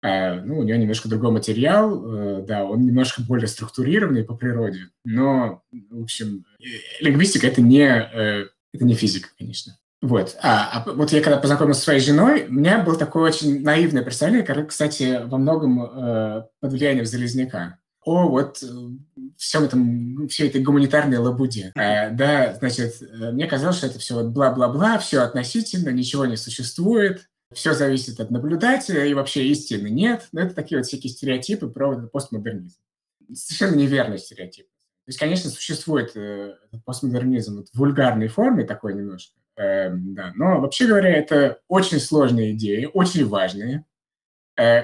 А, ну, у нее немножко другой материал, э, да, он немножко более структурированный по природе, но, в общем, лингвистика – это не, э, это не физика, конечно. Вот. А, а вот я когда познакомился с своей женой, у меня было такое очень наивное представление, которое, кстати, во многом э, под влиянием Залезняка. О вот всем этом, всей этой гуманитарной лабуде. Э, да, значит, мне казалось, что это все вот бла-бла-бла, все относительно, ничего не существует, все зависит от наблюдателя, и вообще истины нет. Но это такие вот всякие стереотипы про постмодернизм. Совершенно неверный стереотип. То есть, конечно, существует э, постмодернизм вот в вульгарной форме такой немножко, э, да, но вообще говоря, это очень сложные идеи, очень важные, э,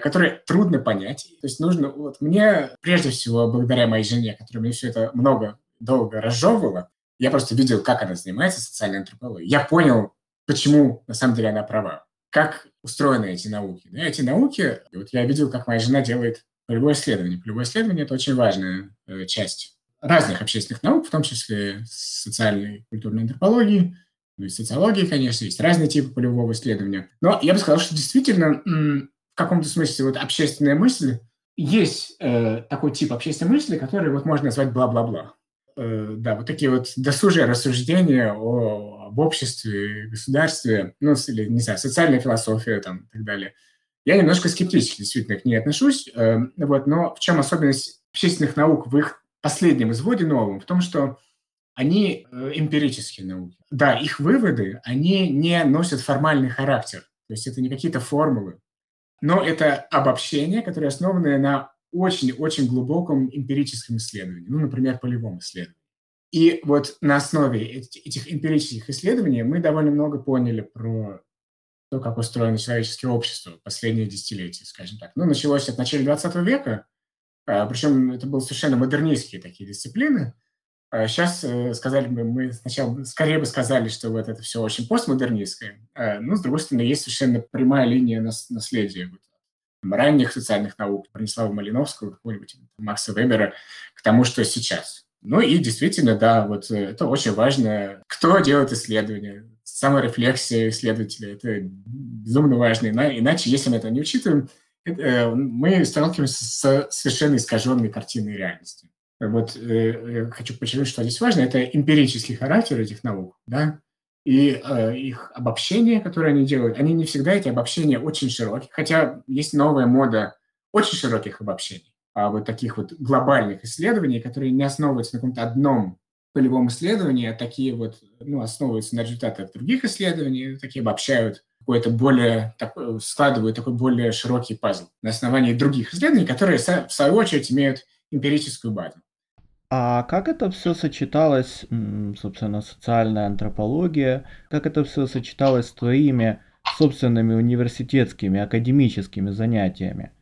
которые трудно понять. То есть нужно, вот мне прежде всего, благодаря моей жене, которая мне все это много, долго разжевывала, я просто видел, как она занимается социальной антропологией. Я понял, почему на самом деле она права как устроены эти науки. Да, эти науки, вот я видел, как моя жена делает полевое исследование. Полевое исследование – это очень важная э, часть разных общественных наук, в том числе социальной и культурной антропологии, ну и социологии, конечно, есть разные типы полевого исследования. Но я бы сказал, что действительно каком-то смысле вот общественная мысль есть э, такой тип общественной мысли, который вот можно назвать бла-бла-бла. Э, да, вот такие вот досужие рассуждения о, об обществе, государстве, ну, или, не знаю, социальная философия там и так далее. Я немножко скептически действительно к ней отношусь, э, вот, но в чем особенность общественных наук в их последнем изводе новом? В том, что они э, эмпирические науки. Да, их выводы, они не носят формальный характер, то есть это не какие-то формулы, но это обобщения, которые основаны на очень-очень глубоком эмпирическом исследовании, ну, например, полевом исследовании. И вот на основе этих эмпирических исследований мы довольно много поняли про то, как устроено человеческое общество в последние десятилетия, скажем так. Ну, началось от начала 20 века, а, причем это были совершенно модернистские такие дисциплины. Сейчас а э, сказали бы, мы сначала скорее бы сказали, что вот это все очень постмодернистское. А, но, с другой стороны, есть совершенно прямая линия наследия вот ранних социальных наук, Бронислава Малиновского, какого-нибудь Макса Вебера, к тому, что сейчас. Ну и действительно, да, вот э, это очень важно. Кто делает исследования? Саморефлексия исследователя – это безумно важно. Иначе, если мы это не учитываем, э, мы сталкиваемся с совершенно искаженной картиной реальности. Вот э, хочу подчеркнуть, что здесь важно, это эмпирический характер этих наук, да, и э, их обобщения, которые они делают, они не всегда эти обобщения очень широкие, хотя есть новая мода очень широких обобщений, а вот таких вот глобальных исследований, которые не основываются на каком-то одном полевом исследовании, а такие вот, ну, основываются на результатах других исследований, такие обобщают какой-то более, такой, складывают такой более широкий пазл на основании других исследований, которые, в свою очередь, имеют эмпирическую базу. А как это все сочеталось, собственно, социальная антропология, как это все сочеталось с твоими собственными университетскими, академическими занятиями?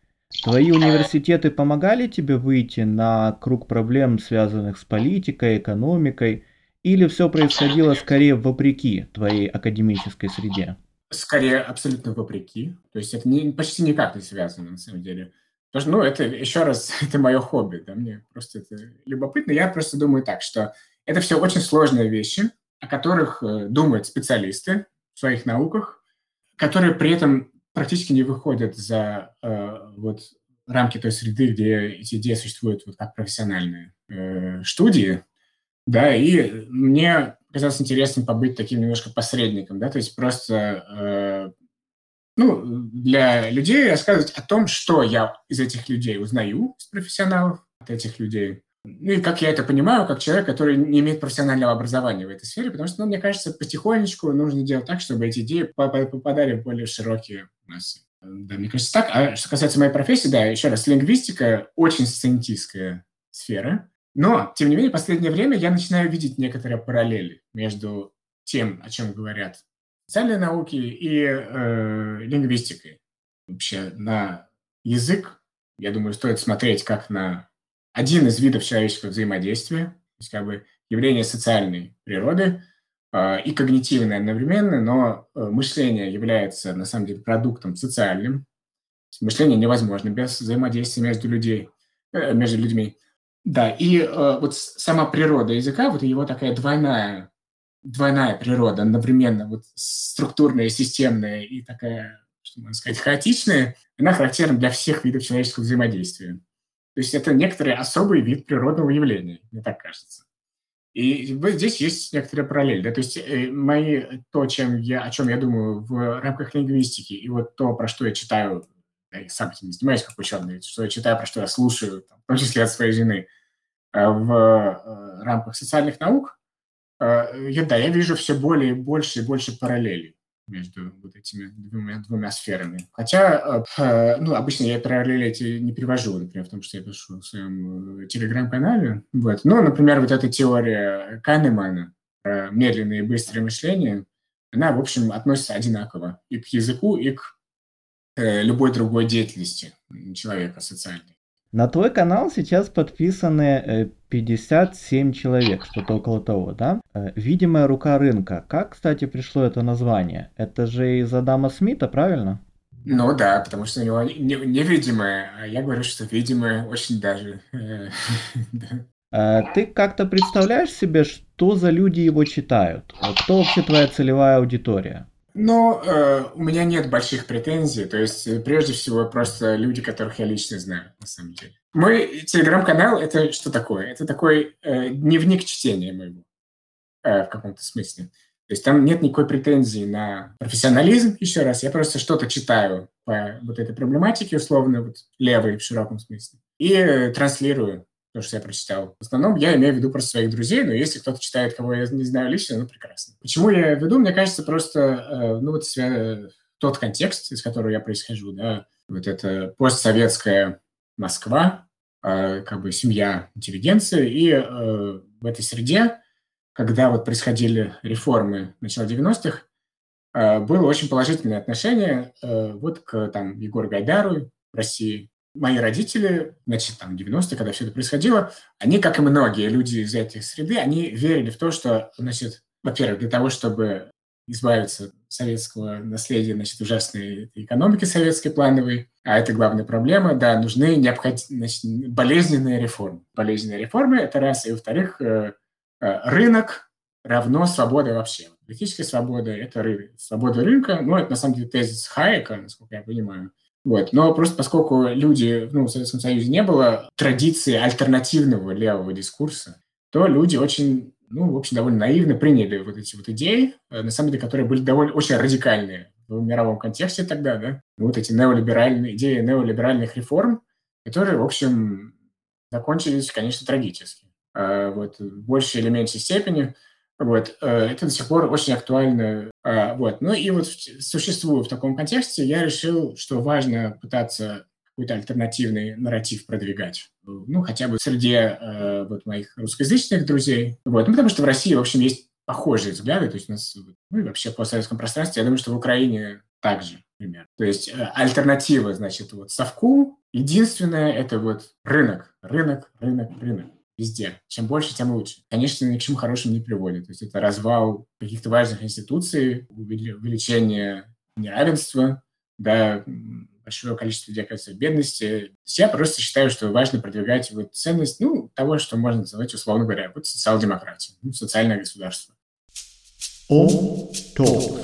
Твои университеты помогали тебе выйти на круг проблем, связанных с политикой, экономикой, или все происходило скорее вопреки твоей академической среде? Скорее, абсолютно вопреки. То есть это не, почти никак не связано, на самом деле. Потому что, ну, это, еще раз, это мое хобби, да, мне просто это любопытно. Я просто думаю так, что это все очень сложные вещи, о которых э, думают специалисты в своих науках, которые при этом практически не выходят за э, вот рамки той среды, где эти идеи существуют вот как профессиональные э, студии, да, и мне казалось интересным побыть таким немножко посредником, да, то есть просто э, ну, для людей рассказывать о том, что я из этих людей узнаю, из профессионалов, от этих людей. Ну и как я это понимаю, как человек, который не имеет профессионального образования в этой сфере, потому что, ну, мне кажется, потихонечку нужно делать так, чтобы эти идеи попадали в более широкие массы. Да, мне кажется так. А что касается моей профессии, да, еще раз, лингвистика очень сциентистская сфера. Но, тем не менее, в последнее время я начинаю видеть некоторые параллели между тем, о чем говорят социальной науки и э, лингвистикой. Вообще на язык, я думаю, стоит смотреть как на один из видов человеческого взаимодействия, то есть как бы явление социальной природы э, и когнитивное одновременно, но э, мышление является на самом деле продуктом социальным. Мышление невозможно без взаимодействия между людей, э, между людьми. Да, и э, вот сама природа языка, вот его такая двойная двойная природа, одновременно вот структурная, системная и такая, что можно сказать, хаотичная, она характерна для всех видов человеческого взаимодействия. То есть это некоторый особый вид природного явления, мне так кажется. И здесь есть некоторая параллель. Да? То есть э, мои, то, чем я, о чем я думаю в рамках лингвистики, и вот то, про что я читаю я сам этим занимаюсь как ученый, что я читаю, про что я слушаю, там, в том числе от своей жены, э, в э, рамках социальных наук, я, да, я вижу все более и больше и больше параллелей между вот этими двумя, двумя сферами. Хотя, ну, обычно я параллели эти не привожу, например, в том, что я пишу в своем телеграм-канале. Вот. Но, например, вот эта теория Канемана про медленное и быстрое мышление, она, в общем, относится одинаково и к языку, и к Э, любой другой деятельности человека социальной. На твой канал сейчас подписаны 57 э, человек, что-то около того, да? Э, Видимая рука рынка. Как, кстати, пришло это название? Это же из Адама Смита, правильно? Ну да, потому что у него невидимое, а я говорю, что видимое очень даже. Ты как-то представляешь себе, что за люди его читают? Кто вообще твоя целевая аудитория? Но э, у меня нет больших претензий. То есть, э, прежде всего, просто люди, которых я лично знаю, на самом деле. Мой телеграм-канал – это что такое? Это такой э, дневник чтения моего э, в каком-то смысле. То есть там нет никакой претензии на профессионализм, еще раз. Я просто что-то читаю по вот этой проблематике, условно, вот левой в широком смысле, и э, транслирую то, что я прочитал. В основном я имею в виду просто своих друзей, но если кто-то читает, кого я не знаю лично, ну, прекрасно. Почему я веду? Мне кажется, просто, э, ну, вот тот контекст, из которого я происхожу, да, вот это постсоветская Москва, э, как бы семья интеллигенции, и э, в этой среде, когда вот происходили реформы начала 90-х, было очень положительное отношение вот к там Егору Гайдару в России, мои родители, значит, там, 90-е, когда все это происходило, они, как и многие люди из этой среды, они верили в то, что, значит, во-первых, для того, чтобы избавиться от советского наследия, значит, ужасной экономики советской плановой, а это главная проблема, да, нужны необходимые, значит, болезненные реформы. Болезненные реформы – это раз, и во-вторых, э, э, рынок равно свобода вообще. Политическая свобода – это рынок. Свобода рынка, ну, это на самом деле тезис Хайека, насколько я понимаю, вот. Но просто поскольку люди, ну, в Советском Союзе не было традиции альтернативного левого дискурса, то люди очень, ну, в общем, довольно наивно приняли вот эти вот идеи, э, на самом деле, которые были довольно очень радикальные в мировом контексте тогда, да, вот эти неолиберальные идеи неолиберальных реформ, которые, в общем, закончились, конечно, трагически. А вот в большей или меньшей степени вот, э, это до сих пор очень актуально. А, вот. Ну и вот существуя в таком контексте, я решил, что важно пытаться какой-то альтернативный нарратив продвигать. Ну, хотя бы среди э, вот моих русскоязычных друзей. Вот. Ну, потому что в России, в общем, есть похожие взгляды. То есть у нас, ну, и вообще по советском пространстве, я думаю, что в Украине также, например. То есть э, альтернатива, значит, вот совку. Единственное – это вот рынок, рынок, рынок, рынок везде. Чем больше, тем лучше. Конечно, ни к чему хорошему не приводит. То есть это развал каких-то важных институций, увеличение неравенства, да, большое количество людей оказывается в бедности. Я просто считаю, что важно продвигать вот ценность, ну, того, что можно называть, условно говоря, вот социал-демократия, ну, социальное государство. О, то.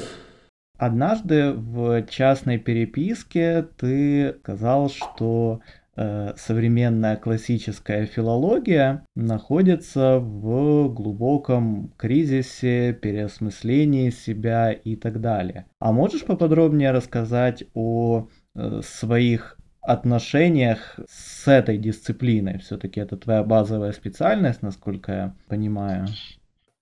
Однажды в частной переписке ты сказал, что современная классическая филология находится в глубоком кризисе, переосмыслении себя и так далее. А можешь поподробнее рассказать о э, своих отношениях с этой дисциплиной? Все-таки это твоя базовая специальность, насколько я понимаю.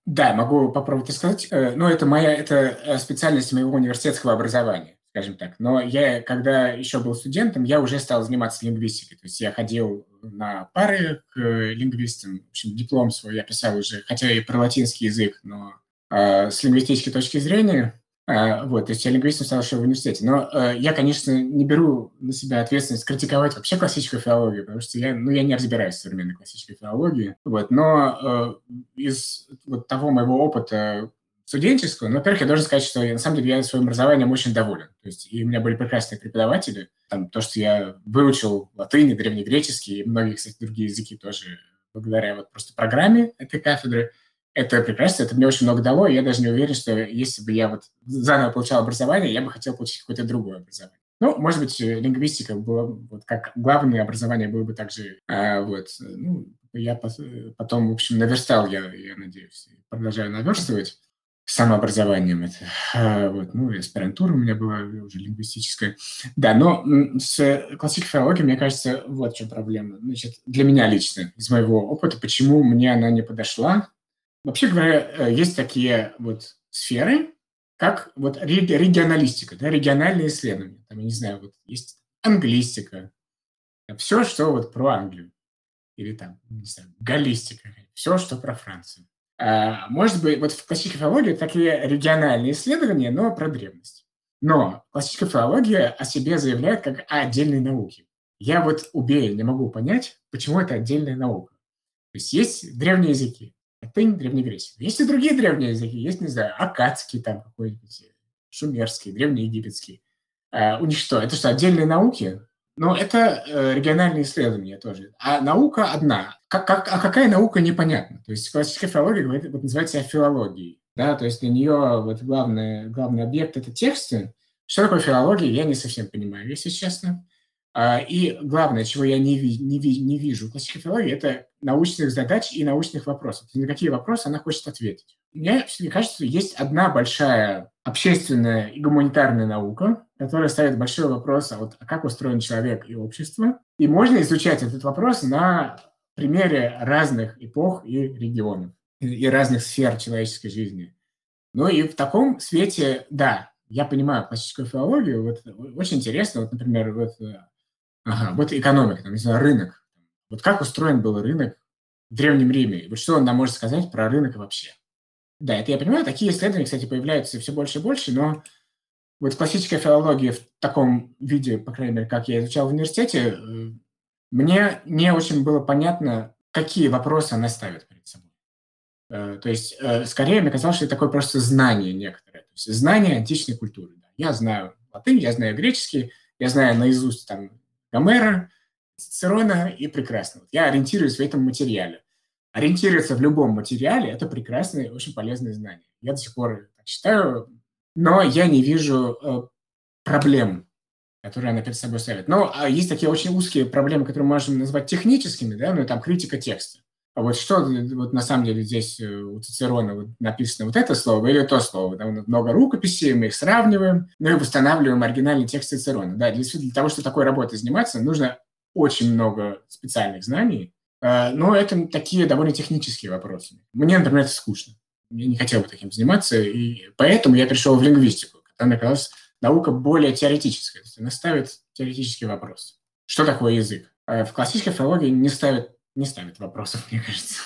Да, могу попробовать сказать. Э, но это моя это специальность моего университетского образования скажем так. Но я, когда еще был студентом, я уже стал заниматься лингвистикой. То есть я ходил на пары к лингвистам. В общем, диплом свой я писал уже, хотя и про латинский язык, но э, с лингвистической точки зрения. Э, вот, то есть я лингвистом стал еще в университете. Но э, я, конечно, не беру на себя ответственность критиковать вообще классическую филологию, потому что я, ну, я не разбираюсь в современной классической филологии. Вот, но э, из вот того моего опыта, студенческую, но, во-первых, я должен сказать, что я, на самом деле я своим образованием очень доволен. То есть и у меня были прекрасные преподаватели. Там, то, что я выучил латынь, древнегреческий и многие, кстати, другие языки тоже благодаря вот просто программе этой кафедры. Это прекрасно, это мне очень много дало, и я даже не уверен, что если бы я вот заново получал образование, я бы хотел получить какое-то другое образование. Ну, может быть, лингвистика была, вот как главное образование было бы также, а, вот, ну, я потом, в общем, наверстал, я, я надеюсь, продолжаю наверстывать. Самообразованием. Это, а, вот, ну, аспирантура у меня была уже лингвистическая. Да, но с классической филологией, мне кажется, вот в чем проблема. Значит, для меня лично, из моего опыта, почему мне она не подошла. Вообще говоря, э, есть такие вот сферы, как вот регионалистика, да, региональные исследования. Там, я не знаю, вот есть англистика, все, что вот про Англию. Или там, не знаю, галлистика, все, что про Францию. А, может быть, вот в классической филологии такие региональные исследования, но про древность. Но классическая филология о себе заявляет как о отдельной науке. Я вот убей, не могу понять, почему это отдельная наука. То есть есть древние языки, латынь, древнегреческий. Есть и другие древние языки, есть, не знаю, акадский там какой-нибудь, шумерский, древнеегипетский. А, у них что, это что, отдельные науки? Но это э, региональные исследования тоже. А наука одна. Как, как, а какая наука, непонятно. То есть классическая филология говорит, вот, называется себя филологией. Да? То есть для нее вот главный, главный объект – это тексты. Что такое филология, я не совсем понимаю, если честно. А, и главное, чего я не, не, не вижу в классической филологии, это научных задач и научных вопросов. На какие вопросы она хочет ответить. Мне все кажется, что есть одна большая общественная и гуманитарная наука, которая ставит большой вопрос, а вот как устроен человек и общество. И можно изучать этот вопрос на примере разных эпох и регионов, и разных сфер человеческой жизни. Ну и в таком свете, да, я понимаю классическую филологию, вот очень интересно, вот, например, вот, ага, вот экономика, там, не знаю, рынок. Вот как устроен был рынок в Древнем Риме? Вот что он нам может сказать про рынок вообще? Да, это я понимаю. Такие исследования, кстати, появляются все больше и больше, но вот классическая филология в таком виде, по крайней мере, как я изучал в университете, э, мне не очень было понятно, какие вопросы она ставит перед собой. Э, то есть, э, скорее, мне казалось, что это такое просто знание некоторое. То есть, знание античной культуры. Я знаю латынь, я знаю греческий, я знаю наизусть там Гомера, Цицерона и прекрасно. Я ориентируюсь в этом материале ориентироваться в любом материале – это прекрасное, очень полезное знание. Я до сих пор так считаю, но я не вижу э, проблем, которые она перед собой ставит. Но а есть такие очень узкие проблемы, которые мы можем назвать техническими, да, ну, там, критика текста. А вот что вот на самом деле здесь э, у Цицерона написано вот это слово или то слово. Там много рукописей, мы их сравниваем, ну и восстанавливаем оригинальный текст Цицерона. Да, для, для того, чтобы такой работой заниматься, нужно очень много специальных знаний, Э, но это такие довольно технические вопросы. Мне, например, это скучно. Я не хотел бы таким заниматься, и поэтому я пришел в лингвистику, которая оказалась наука более теоретическая. То есть она ставит теоретический вопрос. Что такое язык? Э, в классической филологии не ставит, не ставит вопросов, мне кажется.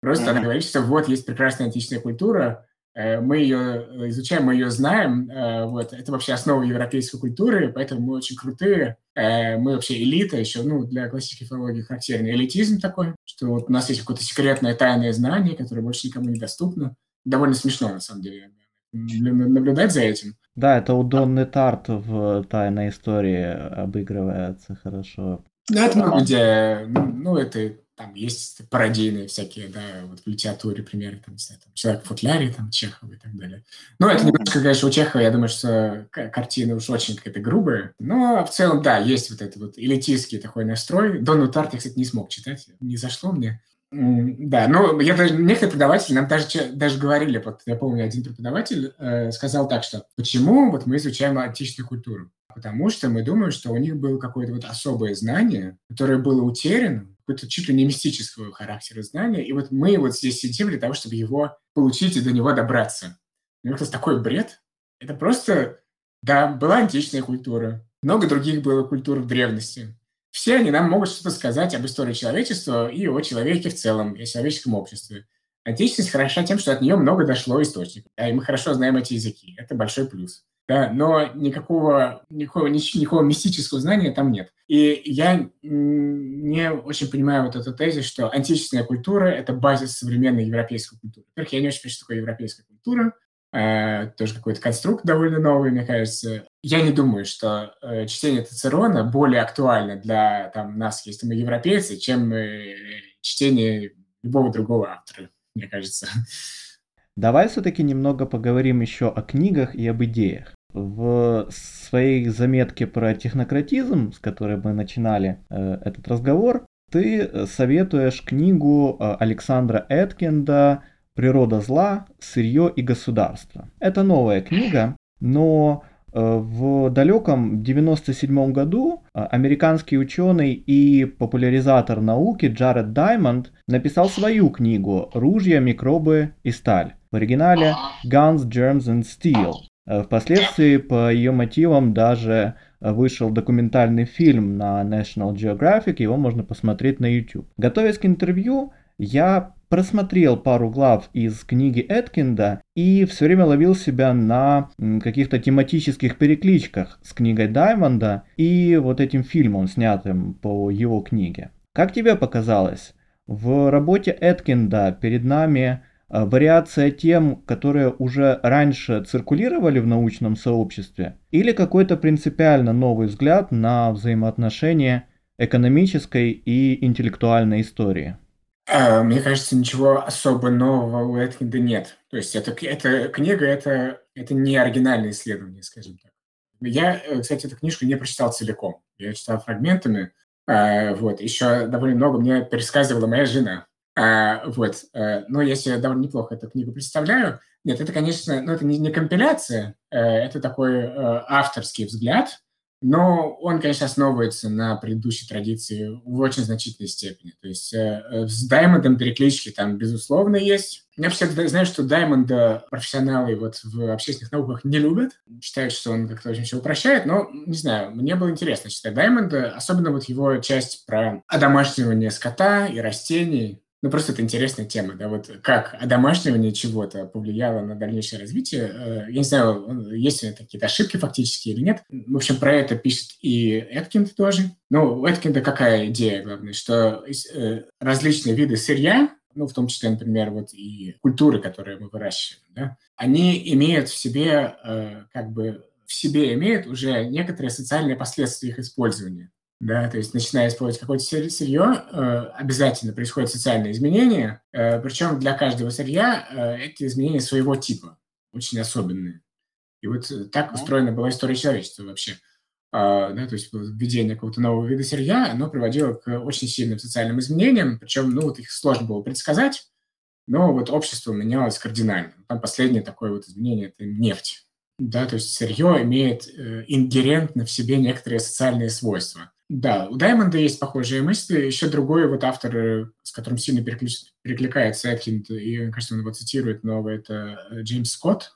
Просто mm-hmm. она говорит, что вот есть прекрасная античная культура, Э, мы ее э, изучаем, мы ее знаем. Э, вот. Это вообще основа европейской культуры, поэтому мы очень крутые. Мы вообще элита еще, ну, для классической филологии характерный элитизм такой, что вот у нас есть какое-то секретное тайное знание, которое больше никому не доступно. Довольно смешно, на самом деле, наблюдать за этим. Да, это у Донны Тарт в «Тайной истории» обыгрывается хорошо. Да, это много где, ну, это там есть пародийные всякие, да, вот в литературе примеры, там, не знаю, там, «Человек в футляре», там, Чехова и так далее. Ну, это немножко, конечно, у Чехова, я думаю, что картина уж очень какая-то грубая, но в целом, да, есть вот этот вот элитистский такой настрой. Донну Тарт я, кстати, не смог читать, не зашло мне. Да, ну, я даже, некоторые преподаватели нам даже, даже говорили, вот я помню, один преподаватель э, сказал так, что почему вот мы изучаем античную культуру? Потому что мы думаем, что у них было какое-то вот особое знание, которое было утеряно, какое-то чуть ли не мистического характера знания, и вот мы вот здесь сидим для того, чтобы его получить и до него добраться. Мне кажется, такой бред. Это просто, да, была античная культура, много других было культур в древности. Все они нам могут что-то сказать об истории человечества и о человеке в целом, и о человеческом обществе. Античность хороша тем, что от нее много дошло источников, и мы хорошо знаем эти языки. Это большой плюс да, но никакого, никакого, никакого мистического знания там нет. И я не очень понимаю вот эту тезис, что античная культура – это базис современной европейской культуры. Во-первых, я не очень понимаю, что такое европейская культура, э, тоже какой-то конструкт довольно новый, мне кажется. Я не думаю, что э, чтение Цицерона более актуально для там, нас, если мы европейцы, чем э, чтение любого другого автора, мне кажется. Давай все-таки немного поговорим еще о книгах и об идеях. В своей заметке про технократизм, с которой мы начинали э, этот разговор, ты советуешь книгу э, Александра Эткинда «Природа зла, сырье и государство». Это новая книга, но э, в далеком 97 году э, американский ученый и популяризатор науки Джаред Даймонд написал свою книгу «Ружья, микробы и сталь». В оригинале «Guns, Germs and Steel». Э, впоследствии по ее мотивам даже вышел документальный фильм на National Geographic, его можно посмотреть на YouTube. Готовясь к интервью, я просмотрел пару глав из книги Эткинда и все время ловил себя на каких-то тематических перекличках с книгой Даймонда и вот этим фильмом, снятым по его книге. Как тебе показалось, в работе Эткинда перед нами э, вариация тем, которые уже раньше циркулировали в научном сообществе, или какой-то принципиально новый взгляд на взаимоотношения экономической и интеллектуальной истории? А, мне кажется, ничего особо нового у Эткинда нет. То есть эта, эта книга это, это не оригинальное исследование, скажем так. Я, э, кстати, эту книжку не прочитал целиком. Я читал фрагментами. Вот. Еще довольно много мне пересказывала моя жена. А, вот. Но я себе довольно неплохо эту книгу представляю. Нет, это, конечно, ну, это не, не компиляция, э, это такой э, авторский взгляд но он, конечно, основывается на предыдущей традиции в очень значительной степени. То есть э, с Даймондом переклички там, безусловно, есть. Я всегда знаю, что Даймонда профессионалы вот в общественных науках не любят. Считают, что он как-то очень все упрощает. Но, не знаю, мне было интересно читать Даймонда, особенно вот его часть про одомашнивание скота и растений. Ну, просто это интересная тема, да, вот как одомашнивание чего-то повлияло на дальнейшее развитие. Э, я не знаю, есть ли какие-то ошибки фактически или нет. В общем, про это пишет и Эткинд тоже. Ну, у Эткинда какая идея, главное, что э, различные виды сырья, ну, в том числе, например, вот и культуры, которые мы выращиваем, да, они имеют в себе, э, как бы, в себе имеют уже некоторые социальные последствия их использования да, то есть начиная использовать какое-то сырье, э, обязательно происходят социальные изменения, э, причем для каждого сырья э, эти изменения своего типа, очень особенные. И вот так устроена была история человечества вообще. А, да, то есть введение какого-то нового вида сырья, оно приводило к очень сильным социальным изменениям, причем, ну, вот их сложно было предсказать, но вот общество менялось кардинально. Там последнее такое вот изменение – это нефть. Да, то есть сырье имеет ингерентно в себе некоторые социальные свойства – да, у Даймонда есть похожие мысли. Еще другой вот автор, с которым сильно перекликается Эткинд, и, мне кажется, он его цитирует много, это э, Джеймс Скотт.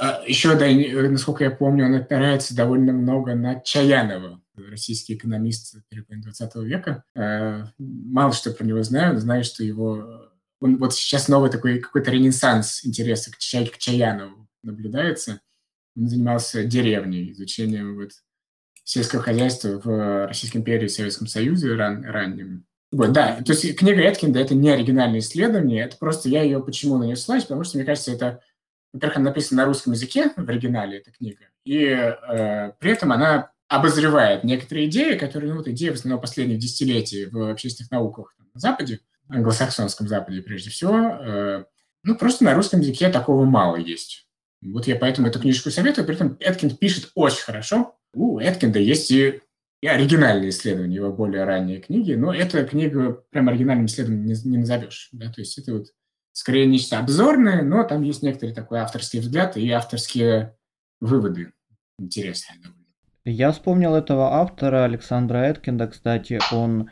А еще, да, э, насколько я помню, он опирается довольно много на Чаянова, российский экономист 20 века. Мало что про него знаю, но знаю, что его... Он, вот сейчас новый такой какой-то ренессанс интереса к Чаянову наблюдается. Он занимался деревней, изучением вот сельского хозяйства в Российской империи и Советском Союзе ран, ранним. Вот, да, то есть книга Эткинда – это не оригинальное исследование, это просто я ее почему на нее ссылаюсь, потому что, мне кажется, это, во-первых, она написана на русском языке в оригинале, эта книга, и э, при этом она обозревает некоторые идеи, которые, ну, вот идеи в основном последних десятилетий в общественных науках там, на Западе, англосаксонском Западе прежде всего, э, ну, просто на русском языке такого мало есть. Вот я поэтому эту книжку советую, при этом Эткинд пишет очень хорошо, у Эткинда есть и, и оригинальные исследования, его более ранние книги, но эта книга прям оригинальным исследованием не, не назовешь. Да? То есть это вот скорее нечто обзорное, но там есть некоторый такой авторский взгляд и авторские выводы интересные довольно. Я вспомнил этого автора Александра Эткинда, кстати, он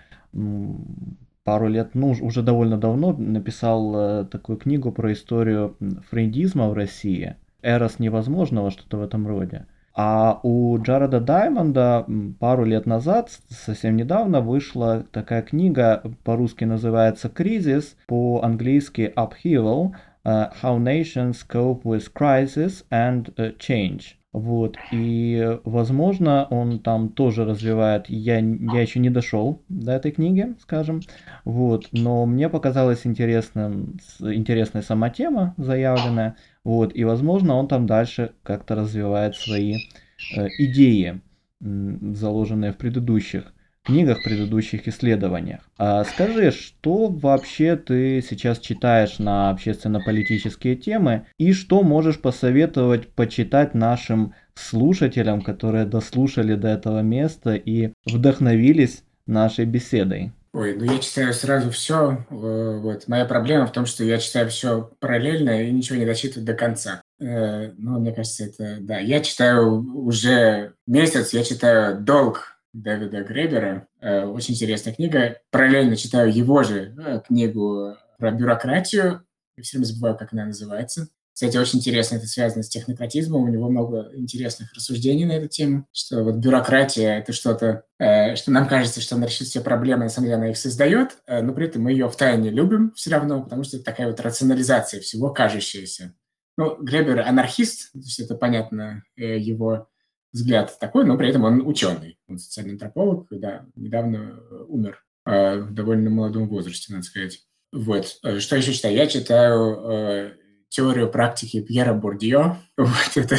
пару лет, ну, уже довольно давно написал э, такую книгу про историю фрейдизма в России. «Эрос невозможного», что-то в этом роде. А у Джареда Даймонда пару лет назад, совсем недавно, вышла такая книга, по-русски называется «Кризис», по-английски «Upheaval», uh, «How Nations Cope with Crisis and uh, Change». Вот, и, возможно, он там тоже развивает, я, я еще не дошел до этой книги, скажем, вот, но мне показалась интересным, интересная сама тема заявленная, вот, и, возможно, он там дальше как-то развивает свои э, идеи, заложенные в предыдущих книгах, предыдущих исследованиях. А скажи, что вообще ты сейчас читаешь на общественно-политические темы и что можешь посоветовать почитать нашим слушателям, которые дослушали до этого места и вдохновились нашей беседой? Ой, ну я читаю сразу все. Э, вот. Моя проблема в том, что я читаю все параллельно и ничего не дочитываю до конца. Э, ну, мне кажется, это... Да, я читаю уже месяц, я читаю «Долг» Дэвида Гребера. Э, очень интересная книга. Параллельно читаю его же книгу про бюрократию. Я все время забываю, как она называется. Кстати, очень интересно, это связано с технократизмом. У него много интересных рассуждений на эту тему, что вот бюрократия – это что-то, э, что нам кажется, что она решит все проблемы, на самом деле она их создает, э, но при этом мы ее втайне любим все равно, потому что это такая вот рационализация всего кажущаяся. Ну, Гребер анархист, то есть это понятно, э, его взгляд такой, но при этом он ученый, он социальный антрополог, да, недавно э, умер э, в довольно молодом возрасте, надо сказать. Вот. Э, что еще читаю? Я читаю э, теорию практики Пьера Бурдье. Вот это,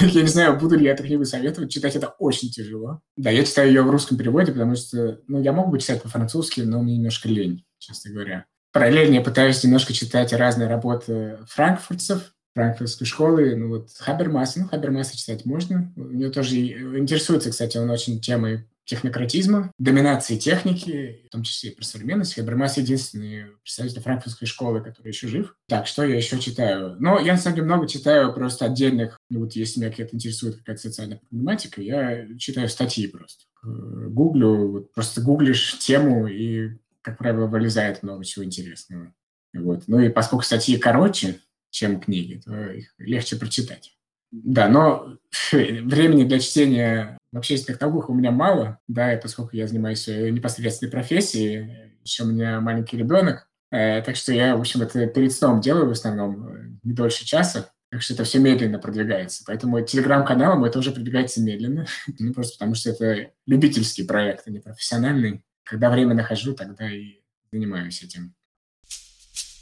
я не знаю, буду ли я эту книгу советовать, читать это очень тяжело. Да, я читаю ее в русском переводе, потому что, ну, я мог бы читать по-французски, но мне немножко лень, честно говоря. Параллельно я пытаюсь немножко читать разные работы франкфуртцев, франкфуртской школы, ну вот Хабермаса, ну Хабермаса читать можно. У него тоже интересуется, кстати, он очень темой технократизма, доминации техники, в том числе и про современность. Хабермас единственный представитель франкфуртской школы, который еще жив. Так, что я еще читаю? Но я, на самом деле, много читаю просто отдельных, ну, вот если меня какая-то интересует какая-то социальная проблематика, я читаю статьи просто. Э, гуглю, вот просто гуглишь тему, и, как правило, вылезает много чего интересного. Вот. Ну и поскольку статьи короче, чем книги, то их легче прочитать. Да, но времени для чтения в общественных науках у меня мало, да, и поскольку я занимаюсь э, непосредственной профессией, еще у меня маленький ребенок, э, так что я, в общем, это перед сном делаю в основном, э, не дольше часа, так что это все медленно продвигается. Поэтому телеграм-каналом это уже продвигается медленно, ну, просто потому что это любительский проект, а не профессиональный. Когда время нахожу, тогда и занимаюсь этим.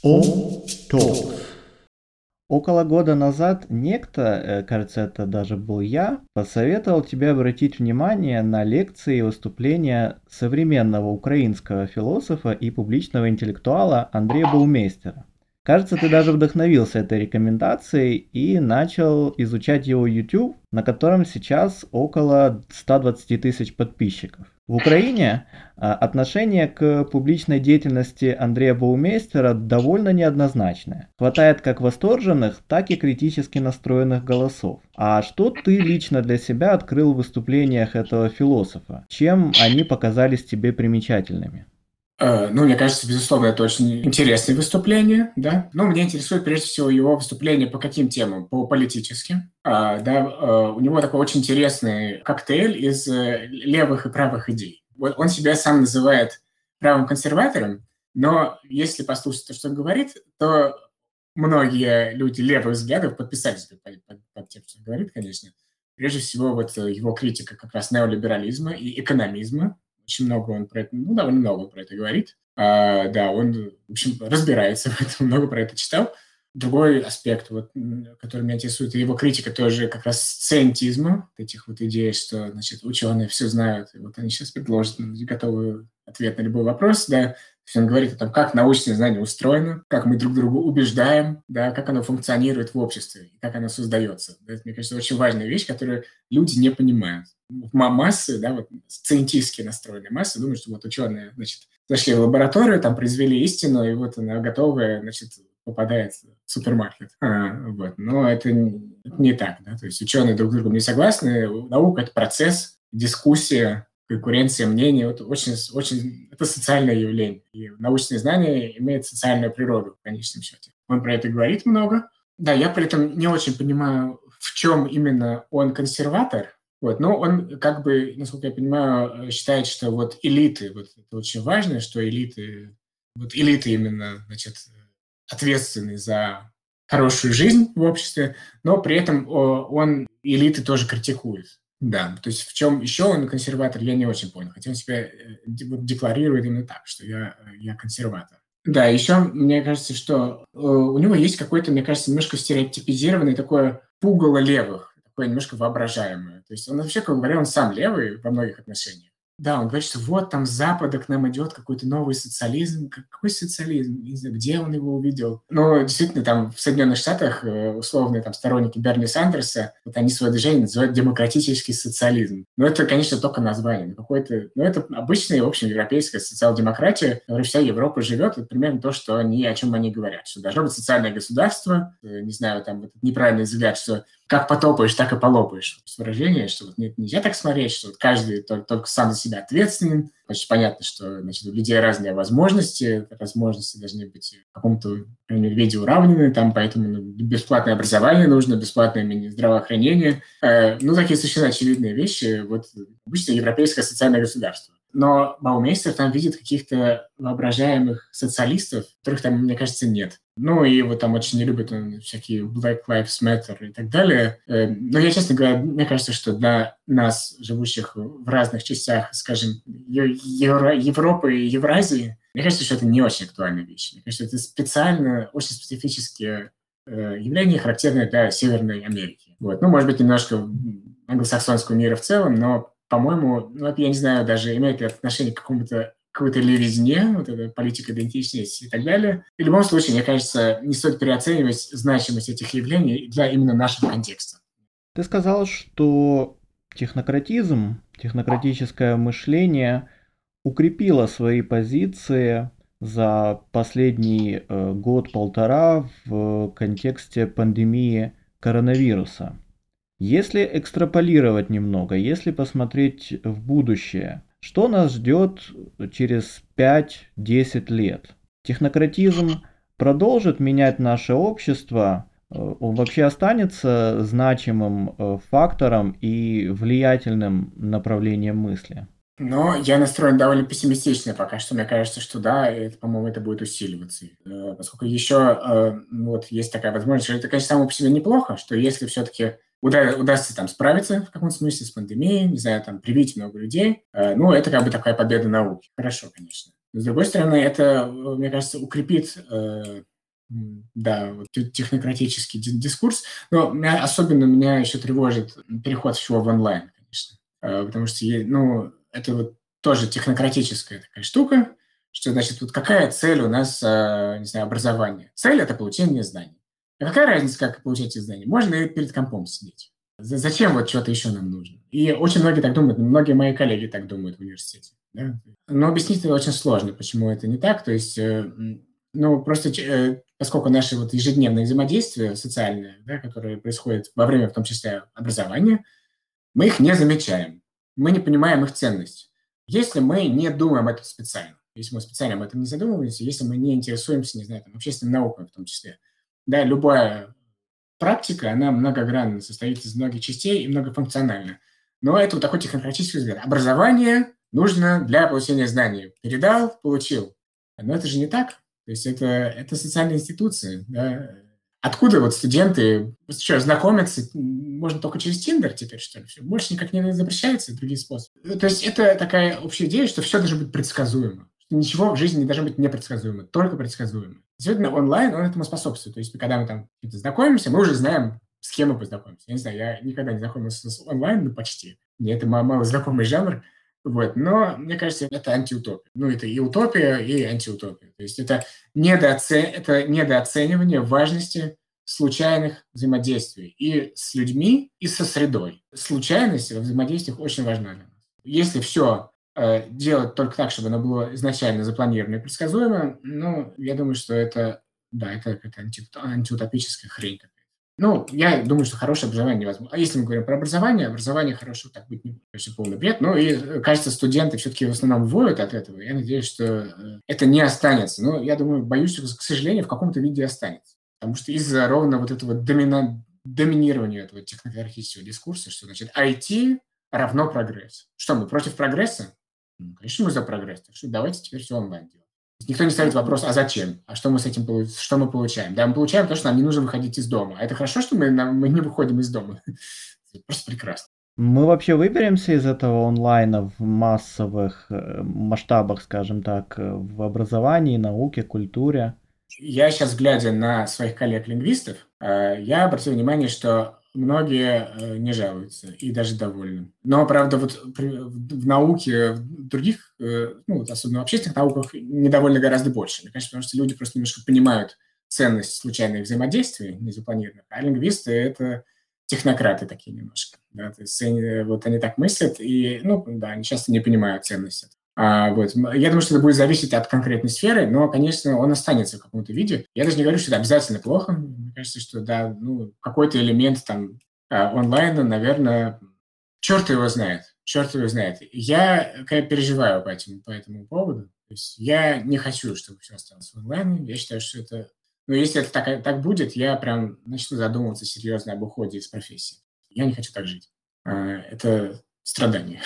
О, Talks. Около года назад некто, э, кажется, это даже был я, посоветовал тебе обратить внимание на лекции и выступления современного украинского философа и публичного интеллектуала Андрея Баумейстера. Кажется, ты даже вдохновился этой рекомендацией и начал изучать его YouTube, на котором сейчас около 120 тысяч подписчиков. В Украине а, отношение к публичной деятельности Андрея Баумейстера довольно неоднозначное. Хватает как восторженных, так и критически настроенных голосов. А что ты лично для себя открыл в выступлениях этого философа? Чем они показались тебе примечательными? Э, ну, мне кажется, безусловно, это очень интересное выступление, да. Но меня интересует прежде всего его выступление по каким темам? По политическим. А, да, э, у него такой очень интересный коктейль из э, левых и правых идей. Вот он себя сам называет правым консерватором, но если послушать то, что он говорит, то многие люди левых взглядов подписались бы под, под, под тем, что он говорит, конечно. Прежде всего, вот его критика как раз неолиберализма и экономизма, очень много он про это, ну, довольно много про это говорит. А, да, он, в общем, разбирается в этом, много про это читал. Другой аспект, вот, который меня интересует, его критика тоже как раз сциентизма, этих вот идей, что, значит, ученые все знают, и вот они сейчас предложат готовый ответ на любой вопрос, да, то есть он говорит о том, как научное знание устроено, как мы друг друга убеждаем, да, как оно функционирует в обществе, как оно создается. Это, мне кажется, очень важная вещь, которую люди не понимают. Массы, да, вот сциентистски настроенные массы думают, что вот ученые, значит, зашли в лабораторию, там произвели истину, и вот она готовая, значит, попадает в супермаркет. А, вот. Но это не так. Да? То есть ученые друг с другом не согласны. Наука – это процесс, дискуссия, конкуренция мнений, это очень, очень, это социальное явление. И научные знания имеют социальную природу в конечном счете. Он про это говорит много. Да, я при этом не очень понимаю, в чем именно он консерватор, вот, но он, как бы, насколько я понимаю, считает, что вот элиты, вот это очень важно, что элиты, вот элиты именно, значит, ответственны за хорошую жизнь в обществе, но при этом он элиты тоже критикует. Да, то есть в чем еще он консерватор, я не очень понял. Хотя он себя э, декларирует именно так, что я, э, я консерватор. Да, еще мне кажется, что э, у него есть какой-то, мне кажется, немножко стереотипизированный такое пугало левых, такое немножко воображаемое. То есть он вообще, как говоря, он сам левый во многих отношениях. Да, он говорит, что вот там с Запада к нам идет какой-то новый социализм. Какой социализм? Не знаю, где он его увидел. Но действительно, там в Соединенных Штатах э, условные там сторонники Берни Сандерса, вот они свое движение называют демократический социализм. Но это, конечно, только название. Какой-то, но это обычная, в общем, европейская социал-демократия, которой вся Европа живет. Это примерно то, что они, о чем они говорят. Что должно быть социальное государство, э, не знаю, там вот неправильный взгляд, что как потопаешь, так и полопаешь. Выражение, что вот нет, нельзя так смотреть, что вот каждый только, только сам за себя ответственен. Очень понятно, что значит, у людей разные возможности, возможности должны быть в каком-то виде уравнены, там поэтому ну, бесплатное образование нужно, бесплатное здравоохранение. Э, ну, такие совершенно очевидные вещи. Вот обычно европейское социальное государство но Баумейстер там видит каких-то воображаемых социалистов, которых там, мне кажется, нет. Ну, и вот там очень не любят он, всякие Black Lives Matter и так далее. Э, но я, честно говоря, мне кажется, что для нас, живущих в разных частях, скажем, Евро Европы и Евразии, мне кажется, что это не очень актуальная вещь. Мне кажется, это специально, очень специфические э, явления, характерные для Северной Америки. Вот. Ну, может быть, немножко англосаксонского мира в целом, но по-моему, ну, я не знаю, даже имеет ли отношение к какому-то какой-то левизне, вот эта политика идентичности и так далее. В любом случае, мне кажется, не стоит переоценивать значимость этих явлений для именно нашего контекста. Ты сказал, что технократизм, технократическое мышление укрепило свои позиции за последний э, год-полтора в контексте пандемии коронавируса. Если экстраполировать немного, если посмотреть в будущее, что нас ждет через 5-10 лет? Технократизм продолжит менять наше общество, э, он вообще останется значимым э, фактором и влиятельным направлением мысли? Но я настроен довольно пессимистично пока что. Мне кажется, что да, это, по-моему, это будет усиливаться. Э, поскольку еще вот есть такая возможность, это, конечно, само по себе неплохо, что если все-таки уда- удастся там справиться в каком-то смысле с пандемией, не знаю, там привить много людей, э, ну, это как бы такая победа науки. Хорошо, конечно. Но, с другой стороны, это, мне кажется, укрепит э, да, вот технократический дискурс. Но меня, особенно меня еще тревожит переход всего в онлайн, конечно. Э, потому что, ну, это вот тоже технократическая такая штука, что, значит, вот какая цель у нас, э, не знаю, образования? Цель – это получение знаний. А какая разница, как получать эти знания? Можно перед компом сидеть. Зачем вот что-то еще нам нужно? И очень многие так думают, многие мои коллеги так думают в университете. Да? Но объяснить это очень сложно, почему это не так. То есть, э, ну, просто э, поскольку наше вот ежедневное взаимодействие социальное, да, которое происходит во время, в том числе, образования, мы их не замечаем. Мы не понимаем их ценность. Если мы не думаем это специально, если мы специально об этом не задумываемся, если мы не интересуемся, не знаю, там, общественной наукой в том числе, да, любая практика, она многогранна, состоит из многих частей и многофункциональна. Но это вот такой технократический взгляд. Образование нужно для получения знаний. Передал, получил. Но это же не так. То есть это, это социальные институции. Да? Откуда вот студенты что, знакомятся? Можно только через Тиндер теперь, что ли? Больше никак не запрещается, другие способы. То есть это такая общая идея, что все должно быть предсказуемо. Ничего в жизни не должно быть непредсказуемо, только предсказуемо. Действительно, онлайн, он этому способствует. То есть, когда мы там знакомимся, мы уже знаем, с кем мы познакомимся. Я не знаю, я никогда не знакомился с онлайн, ну, почти. Мне это мало знакомый жанр. Вот. Но, мне кажется, это антиутопия. Ну, это и утопия, и антиутопия. То есть это, недооце... это недооценивание важности случайных взаимодействий и с людьми, и со средой. Случайность во взаимодействиях очень важна для нас. Если все делать только так, чтобы оно было изначально запланировано и предсказуемо, ну, я думаю, что это, да, это какая-то анти, антиутопическая хрень. Ну, я думаю, что хорошее образование невозможно. А если мы говорим про образование, образование хорошего так быть не будет. Полный бред. Ну, и, э, кажется, студенты все-таки в основном воют от этого. Я надеюсь, что э, это не останется. Но я думаю, боюсь, что, к сожалению, в каком-то виде останется. Потому что из-за ровно вот этого домина... доминирования этого технократического дискурса, что, значит, IT равно прогресс. Что, мы против прогресса? Ну, конечно, мы за прогресс. Так что давайте теперь все онлайн делать. Никто не ставит вопрос, а зачем? А что мы с этим что мы получаем? Да, мы получаем то, что нам не нужно выходить из дома. А это хорошо, что мы, мы не выходим из дома. Просто прекрасно. Мы вообще выберемся из этого онлайна в массовых э, масштабах, скажем так, э, в образовании, науке, культуре? Я сейчас, глядя на своих коллег-лингвистов, э, я обратил внимание, что многие э, не жалуются и даже довольны. Но, правда, вот в науке, в других, э, ну, особенно в общественных науках, недовольны гораздо больше. Мне кажется, потому что люди просто немножко понимают ценность случайных взаимодействий незапланированных, а лингвисты – это технократы такие немножко. Да? То есть они, вот они так мыслят, и, ну, да, они часто не понимают ценности. А, вот. Я думаю, что это будет зависеть от конкретной сферы, но, конечно, он останется в каком-то виде. Я даже не говорю, что это обязательно плохо. Мне кажется, что, да, ну, какой-то элемент там а, онлайна, наверное, черт его знает. Черт его знает. Я как переживаю по этому, по этому поводу. То есть я не хочу, чтобы все осталось в онлайне. Я считаю, что это... Ну, если это так, так будет, я прям начну задумываться серьезно об уходе из профессии. Я не хочу так жить. А, это страдания.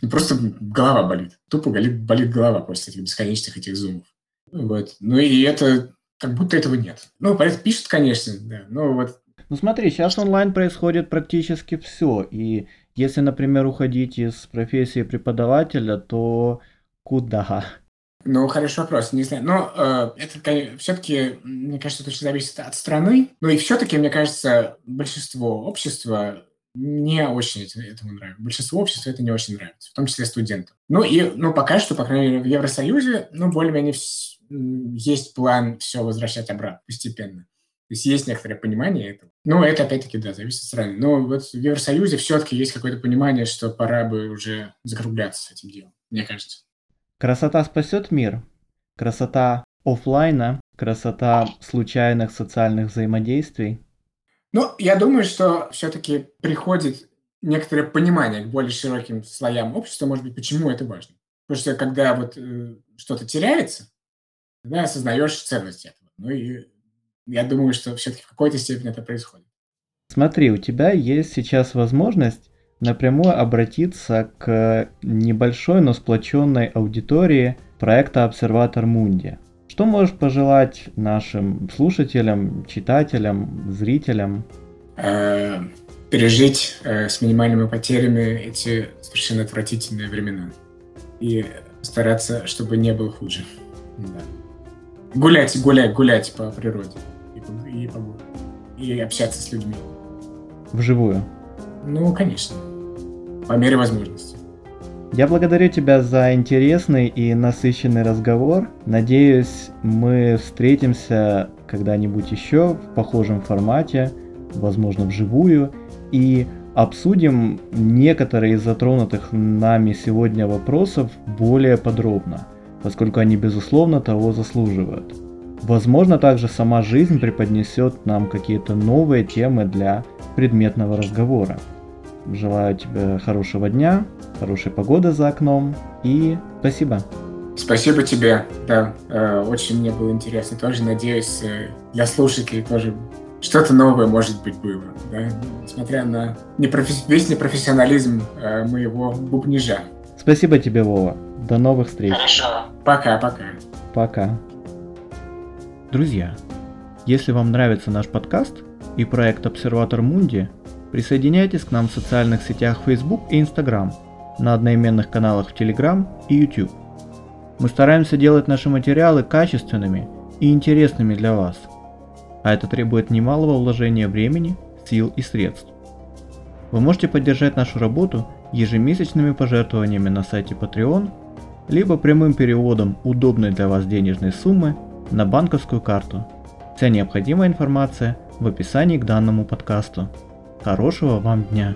Ну, просто голова болит. Тупо болит, болит голова после этих бесконечных этих зумов. Вот. Ну и это как будто этого нет. Ну, порядок пишет, конечно, да, но вот... Ну смотри, сейчас онлайн происходит практически все, и если, например, уходить из профессии преподавателя, то куда? Ну, хороший вопрос, не знаю. Но э, это все-таки, мне кажется, это очень зависит от страны. Но и все-таки, мне кажется, большинство общества не очень этому нравится. Большинство общества это не очень нравится, в том числе студентам. Ну и, ну пока что, по крайней мере, в Евросоюзе, ну более-менее есть план все возвращать обратно постепенно. То есть есть некоторое понимание этого. Но это, опять-таки, да, зависит от страны. Но вот в Евросоюзе все-таки есть какое-то понимание, что пора бы уже закругляться с этим делом, мне кажется. Красота спасет мир. Красота офлайна, красота случайных социальных взаимодействий, ну, я думаю, что все-таки приходит некоторое понимание к более широким слоям общества, может быть, почему это важно. Потому что когда вот э, что-то теряется, тогда осознаешь ценность этого. Ну и я думаю, что все-таки в какой-то степени это происходит. Смотри, у тебя есть сейчас возможность напрямую обратиться к небольшой, но сплоченной аудитории проекта «Обсерватор Мунди». Что можешь пожелать нашим слушателям, читателям, зрителям? Э, пережить э, с минимальными потерями эти совершенно отвратительные времена. И стараться, чтобы не было хуже. Да. Гулять, гулять, гулять по природе. И по, и по городу. И общаться с людьми. Вживую? Ну, конечно. По мере возможности. Я благодарю тебя за интересный и насыщенный разговор. Надеюсь, мы встретимся когда-нибудь еще в похожем формате, возможно, вживую, и обсудим некоторые из затронутых нами сегодня вопросов более подробно, поскольку они, безусловно, того заслуживают. Возможно, также сама жизнь преподнесет нам какие-то новые темы для предметного разговора. Желаю тебе хорошего дня, хорошей погоды за окном и спасибо. Спасибо тебе, да, э, очень мне было интересно. Тоже надеюсь, э, для слушателей тоже что-то новое, может быть, было, да, несмотря на непрофесс... весь непрофессионализм э, моего бубнижа. Спасибо тебе, Вова. До новых встреч. Хорошо. Пока-пока. Пока. Друзья, если вам нравится наш подкаст и проект Обсерватор Мунди, присоединяйтесь к нам в социальных сетях Facebook и Instagram – на одноименных каналах в Telegram и YouTube. Мы стараемся делать наши материалы качественными и интересными для вас, а это требует немалого вложения времени, сил и средств. Вы можете поддержать нашу работу ежемесячными пожертвованиями на сайте Patreon, либо прямым переводом удобной для вас денежной суммы на банковскую карту. Вся необходимая информация в описании к данному подкасту. Хорошего вам дня!